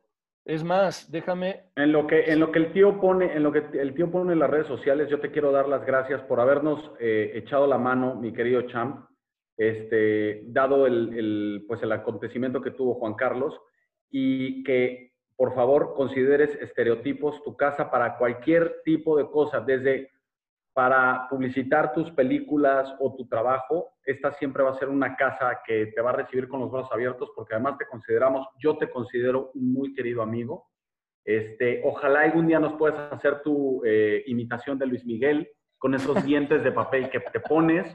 Es más, déjame,
En lo que, en lo que el tío pone, en lo que el tío pone en las redes sociales, yo te quiero dar las gracias por habernos eh, echado la mano, mi querido Champ, este, dado el, el, pues el acontecimiento que tuvo Juan Carlos, y que por favor consideres estereotipos tu casa para cualquier tipo de cosa, desde para publicitar tus películas o tu trabajo, esta siempre va a ser una casa que te va a recibir con los brazos abiertos porque además te consideramos, yo te considero un muy querido amigo. Este, ojalá algún día nos puedas hacer tu eh, imitación de Luis Miguel con esos dientes de papel que te pones,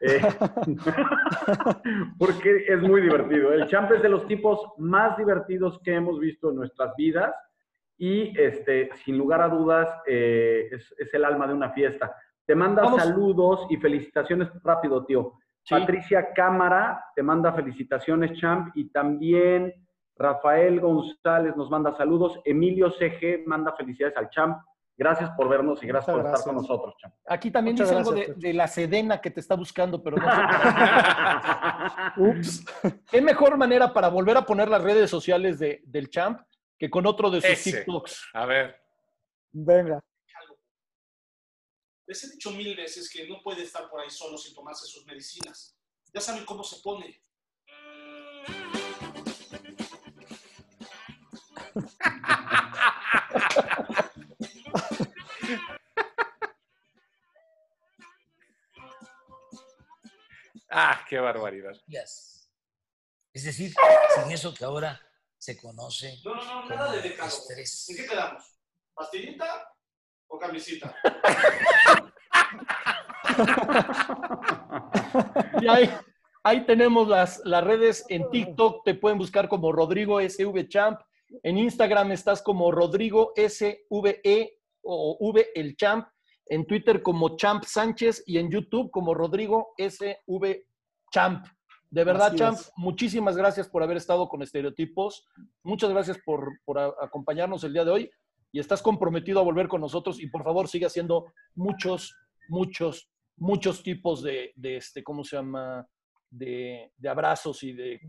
eh, porque es muy divertido. El champ es de los tipos más divertidos que hemos visto en nuestras vidas y este, sin lugar a dudas eh, es, es el alma de una fiesta. Te manda
Vamos.
saludos y felicitaciones rápido, tío.
Sí.
Patricia Cámara te manda felicitaciones, champ, y también Rafael González nos manda saludos. Emilio CG manda felicidades al champ. Gracias por vernos y gracias
Muchas
por estar con nosotros, champ.
aquí también
Muchas
dice algo de la Sedena que te está buscando, pero no sé.
Ups.
¿Qué mejor manera para volver a poner las redes sociales de, del champ que con otro de sus
Ese.
TikToks?
A ver.
Venga.
Les he dicho mil veces que no puede estar por ahí solo sin tomarse sus medicinas. Ya saben cómo se pone.
Ah, qué barbaridad.
Yes. Es decir, sin eso que ahora se conoce
No, no, no,
como
nada de
estrés.
¿En qué quedamos? ¿Pastillita o camisita?
Y ahí, ahí tenemos las, las redes en TikTok, te pueden buscar como Rodrigo SV Champ. En Instagram estás como Rodrigo SVE o V el Champ. En Twitter como Champ Sánchez y en YouTube como Rodrigo SV Champ. De verdad,
Así
Champ, muchísimas gracias por haber estado con Estereotipos. Muchas gracias por, por a- acompañarnos el día de hoy. Y estás comprometido a volver con nosotros. Y por favor, sigue haciendo muchos, muchos, muchos tipos de, de este, ¿cómo se llama? De, de abrazos y de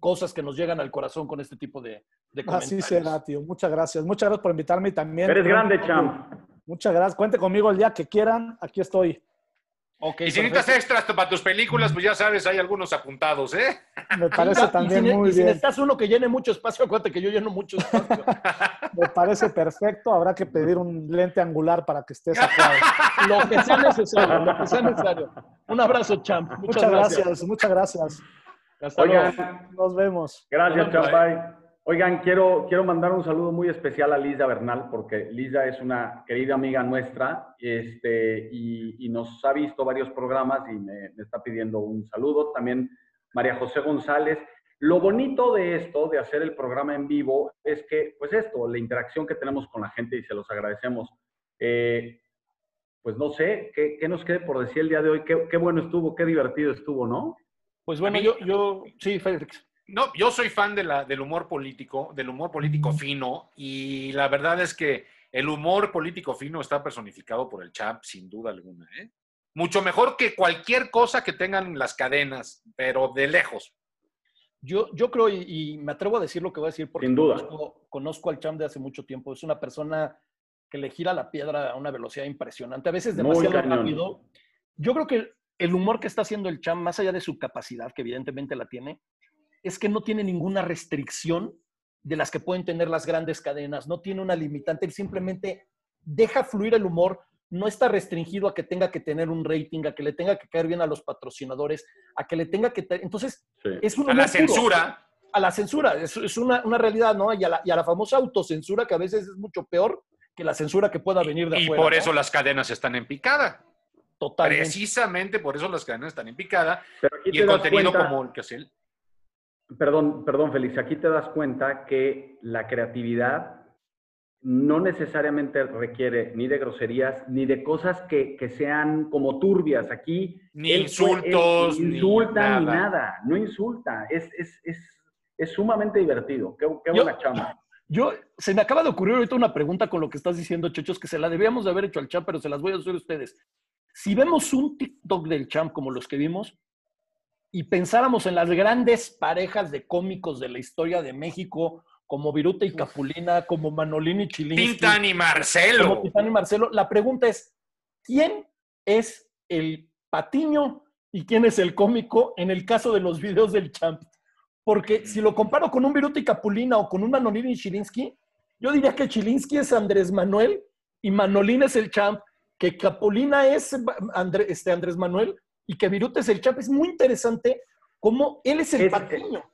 cosas que nos llegan al corazón con este tipo de, de
Así
comentarios.
será, tío. Muchas gracias. Muchas gracias por invitarme y también.
Eres grande, champ.
Muchas gracias. Cuente conmigo el día que quieran. Aquí estoy.
Y si necesitas extras para tus películas, pues ya sabes, hay algunos apuntados, ¿eh?
Me parece
Y si
también
ne-
muy
y si
bien.
necesitas uno que llene mucho espacio, acuérdate que yo lleno mucho espacio.
Me parece perfecto. Habrá que pedir un lente angular para que estés acuado.
lo que sea necesario, lo que sea necesario. Un abrazo, champ. Muchas,
Muchas gracias. Muchas gracias.
Hasta luego.
Nos vemos.
Gracias,
Bueno,
Champay. Oigan, quiero, quiero mandar un saludo muy especial a Lisa Bernal, porque Lisa es una querida amiga nuestra este, y, y nos ha visto varios programas y me, me está pidiendo un saludo. También María José González. Lo bonito de esto, de hacer el programa en vivo, es que, pues esto, la interacción que tenemos con la gente y se los agradecemos. Eh, pues no sé, ¿qué, qué nos quede por decir el día de hoy? Qué, qué bueno estuvo, qué divertido estuvo, ¿no?
Pues bueno, yo, yo, sí, Félix.
No, yo soy fan de la, del humor político, del humor político fino, y la verdad es que el humor político fino está personificado por el Champ, sin duda alguna. ¿eh? Mucho mejor que cualquier cosa que tengan las cadenas, pero de lejos.
Yo, yo creo, y, y me atrevo a decir lo que voy a decir porque
Sin duda.
Conozco, conozco al Champ de hace mucho tiempo. Es una persona que le gira la piedra a una velocidad impresionante, a veces demasiado rápido. Yo creo que el humor que está haciendo el Champ, más allá de su capacidad, que evidentemente la tiene, es que no tiene ninguna restricción de las que pueden tener las grandes cadenas, no tiene una limitante, él simplemente deja fluir el humor, no está restringido a que tenga que tener un rating, a que le tenga que caer bien a los patrocinadores, a que le tenga que... Entonces,
Sí.
es un
A la censura.
A la censura, es, es una, una realidad, ¿no? Y a, la, y a la famosa autocensura, que a veces es mucho peor que la censura que pueda venir de
Y
afuera.
por
¿no?
eso las cadenas están en picada.
Totalmente.
Precisamente por eso las cadenas están en picada.
Pero aquí
Y
te
el
das
contenido
cuenta-
como el que hace él.
Perdón, perdón, Félix, aquí te das cuenta que la creatividad no necesariamente requiere ni de groserías ni de cosas que, que sean como turbias. Aquí
Ni
él
insultos,
ni insulta ni
nada.
nada, no insulta. Es, es, es, Es sumamente divertido. Qué, qué
Yo-
buena chamba.
Yo, se me acaba de ocurrir ahorita una pregunta con lo que estás diciendo, Chochos, que se la debíamos de haber hecho al champ, pero se las voy a hacer a ustedes. Si vemos un TikTok del champ como los que vimos y pensáramos en las grandes parejas de cómicos de la historia de México, como Viruta y Capulina, como Manolín y Chilinsky,
Tintan y Marcelo.
como Titán y Marcelo, la pregunta es, ¿quién es el patiño y quién es el cómico en el caso de los videos del champ? Porque si lo comparo con un Viruta y Capulina o con un Manolín y Chilinsky, yo diría que Chilinsky es Andrés Manuel y Manolín es el champ, que Capulina es André- este Andrés Manuel y que Viruta es el champ. Es muy interesante cómo él es el
Es-
patiño.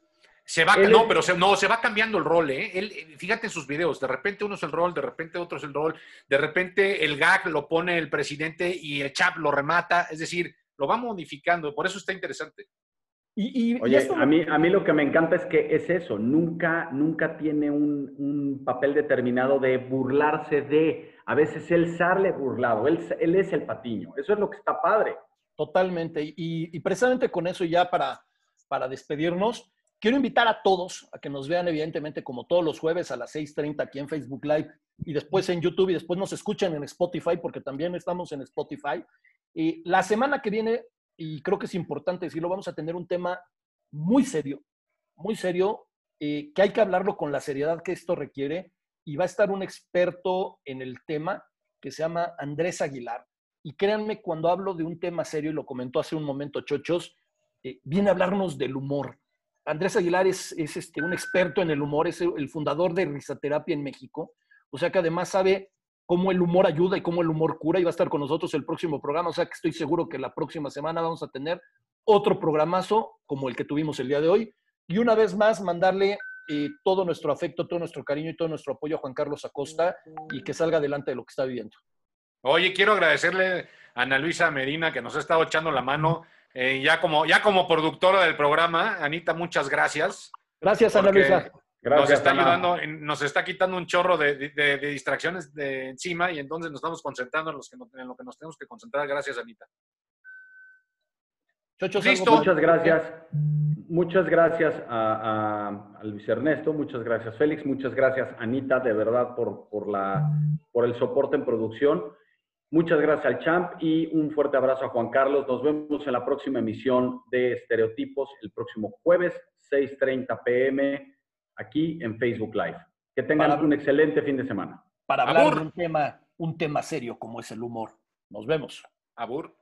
Se va,
Él
no,
es-
pero se, no, se va cambiando el rol, ¿eh? Él, eh, fíjate en sus videos, de repente uno es el rol, de repente otro es el rol, de repente el gag lo pone el presidente y el chap lo remata, es decir, lo va modificando, por eso está interesante.
Y, y- y
Oye,
esto
a mí, a mí lo que me encanta es que es eso, nunca, nunca tiene un, un papel determinado de burlarse de, a veces él sale burlado, él, él es el patiño, eso es lo que está padre.
Totalmente. Y, y precisamente con eso ya para, para despedirnos, quiero invitar a todos a que nos vean evidentemente como todos los jueves a las 6.30 aquí en Facebook Live y después en YouTube y después nos escuchen en Spotify porque también estamos en Spotify. Y la semana que viene, y creo que es importante decirlo, vamos a tener un tema muy serio, muy serio, eh, que hay que hablarlo con la seriedad que esto requiere y va a estar un experto en el tema que se llama Andrés Aguilar. Y créanme, cuando hablo de un tema serio, y lo comentó hace un momento Chochos, eh, viene a hablarnos del humor. Andrés Aguilar es, es, este, un experto en el humor, es el, fundador de Risaterapia en México, o sea que además sabe cómo el humor ayuda y cómo el humor cura y va a estar con nosotros el próximo programa, o sea que estoy seguro que la próxima semana vamos a tener otro programazo como el que tuvimos el día de hoy. Y una vez más, mandarle eh, todo nuestro afecto, todo nuestro cariño y todo nuestro apoyo a Juan Carlos Acosta y que salga adelante de lo que está viviendo.
Oye, quiero agradecerle a Ana Luisa Medina que nos ha estado echando la mano, eh, ya, como, ya como productora del programa. Anita, muchas gracias.
Gracias, Ana Luisa.
Nos
Gracias,
está
Ana.
ayudando, nos está quitando un chorro de, de- de- distracciones de encima y entonces nos estamos concentrando en, los que en lo que nos tenemos que concentrar. Gracias, Anita.
Chochos,
Listo.
Muchas gracias. Muchas gracias a, a- a Luis Ernesto, muchas gracias Félix, muchas gracias Anita, de verdad, por, por, la, por el soporte en producción. Muchas gracias al Champ y un fuerte abrazo a Juan Carlos. Nos vemos en la próxima emisión de Estereotipos el próximo jueves, 6.30 pm, aquí en Facebook Live. Que tengan
Para-
un excelente fin de semana.
para hablar
Abur.
de un tema, un tema serio como es el humor. Nos vemos.
Abur.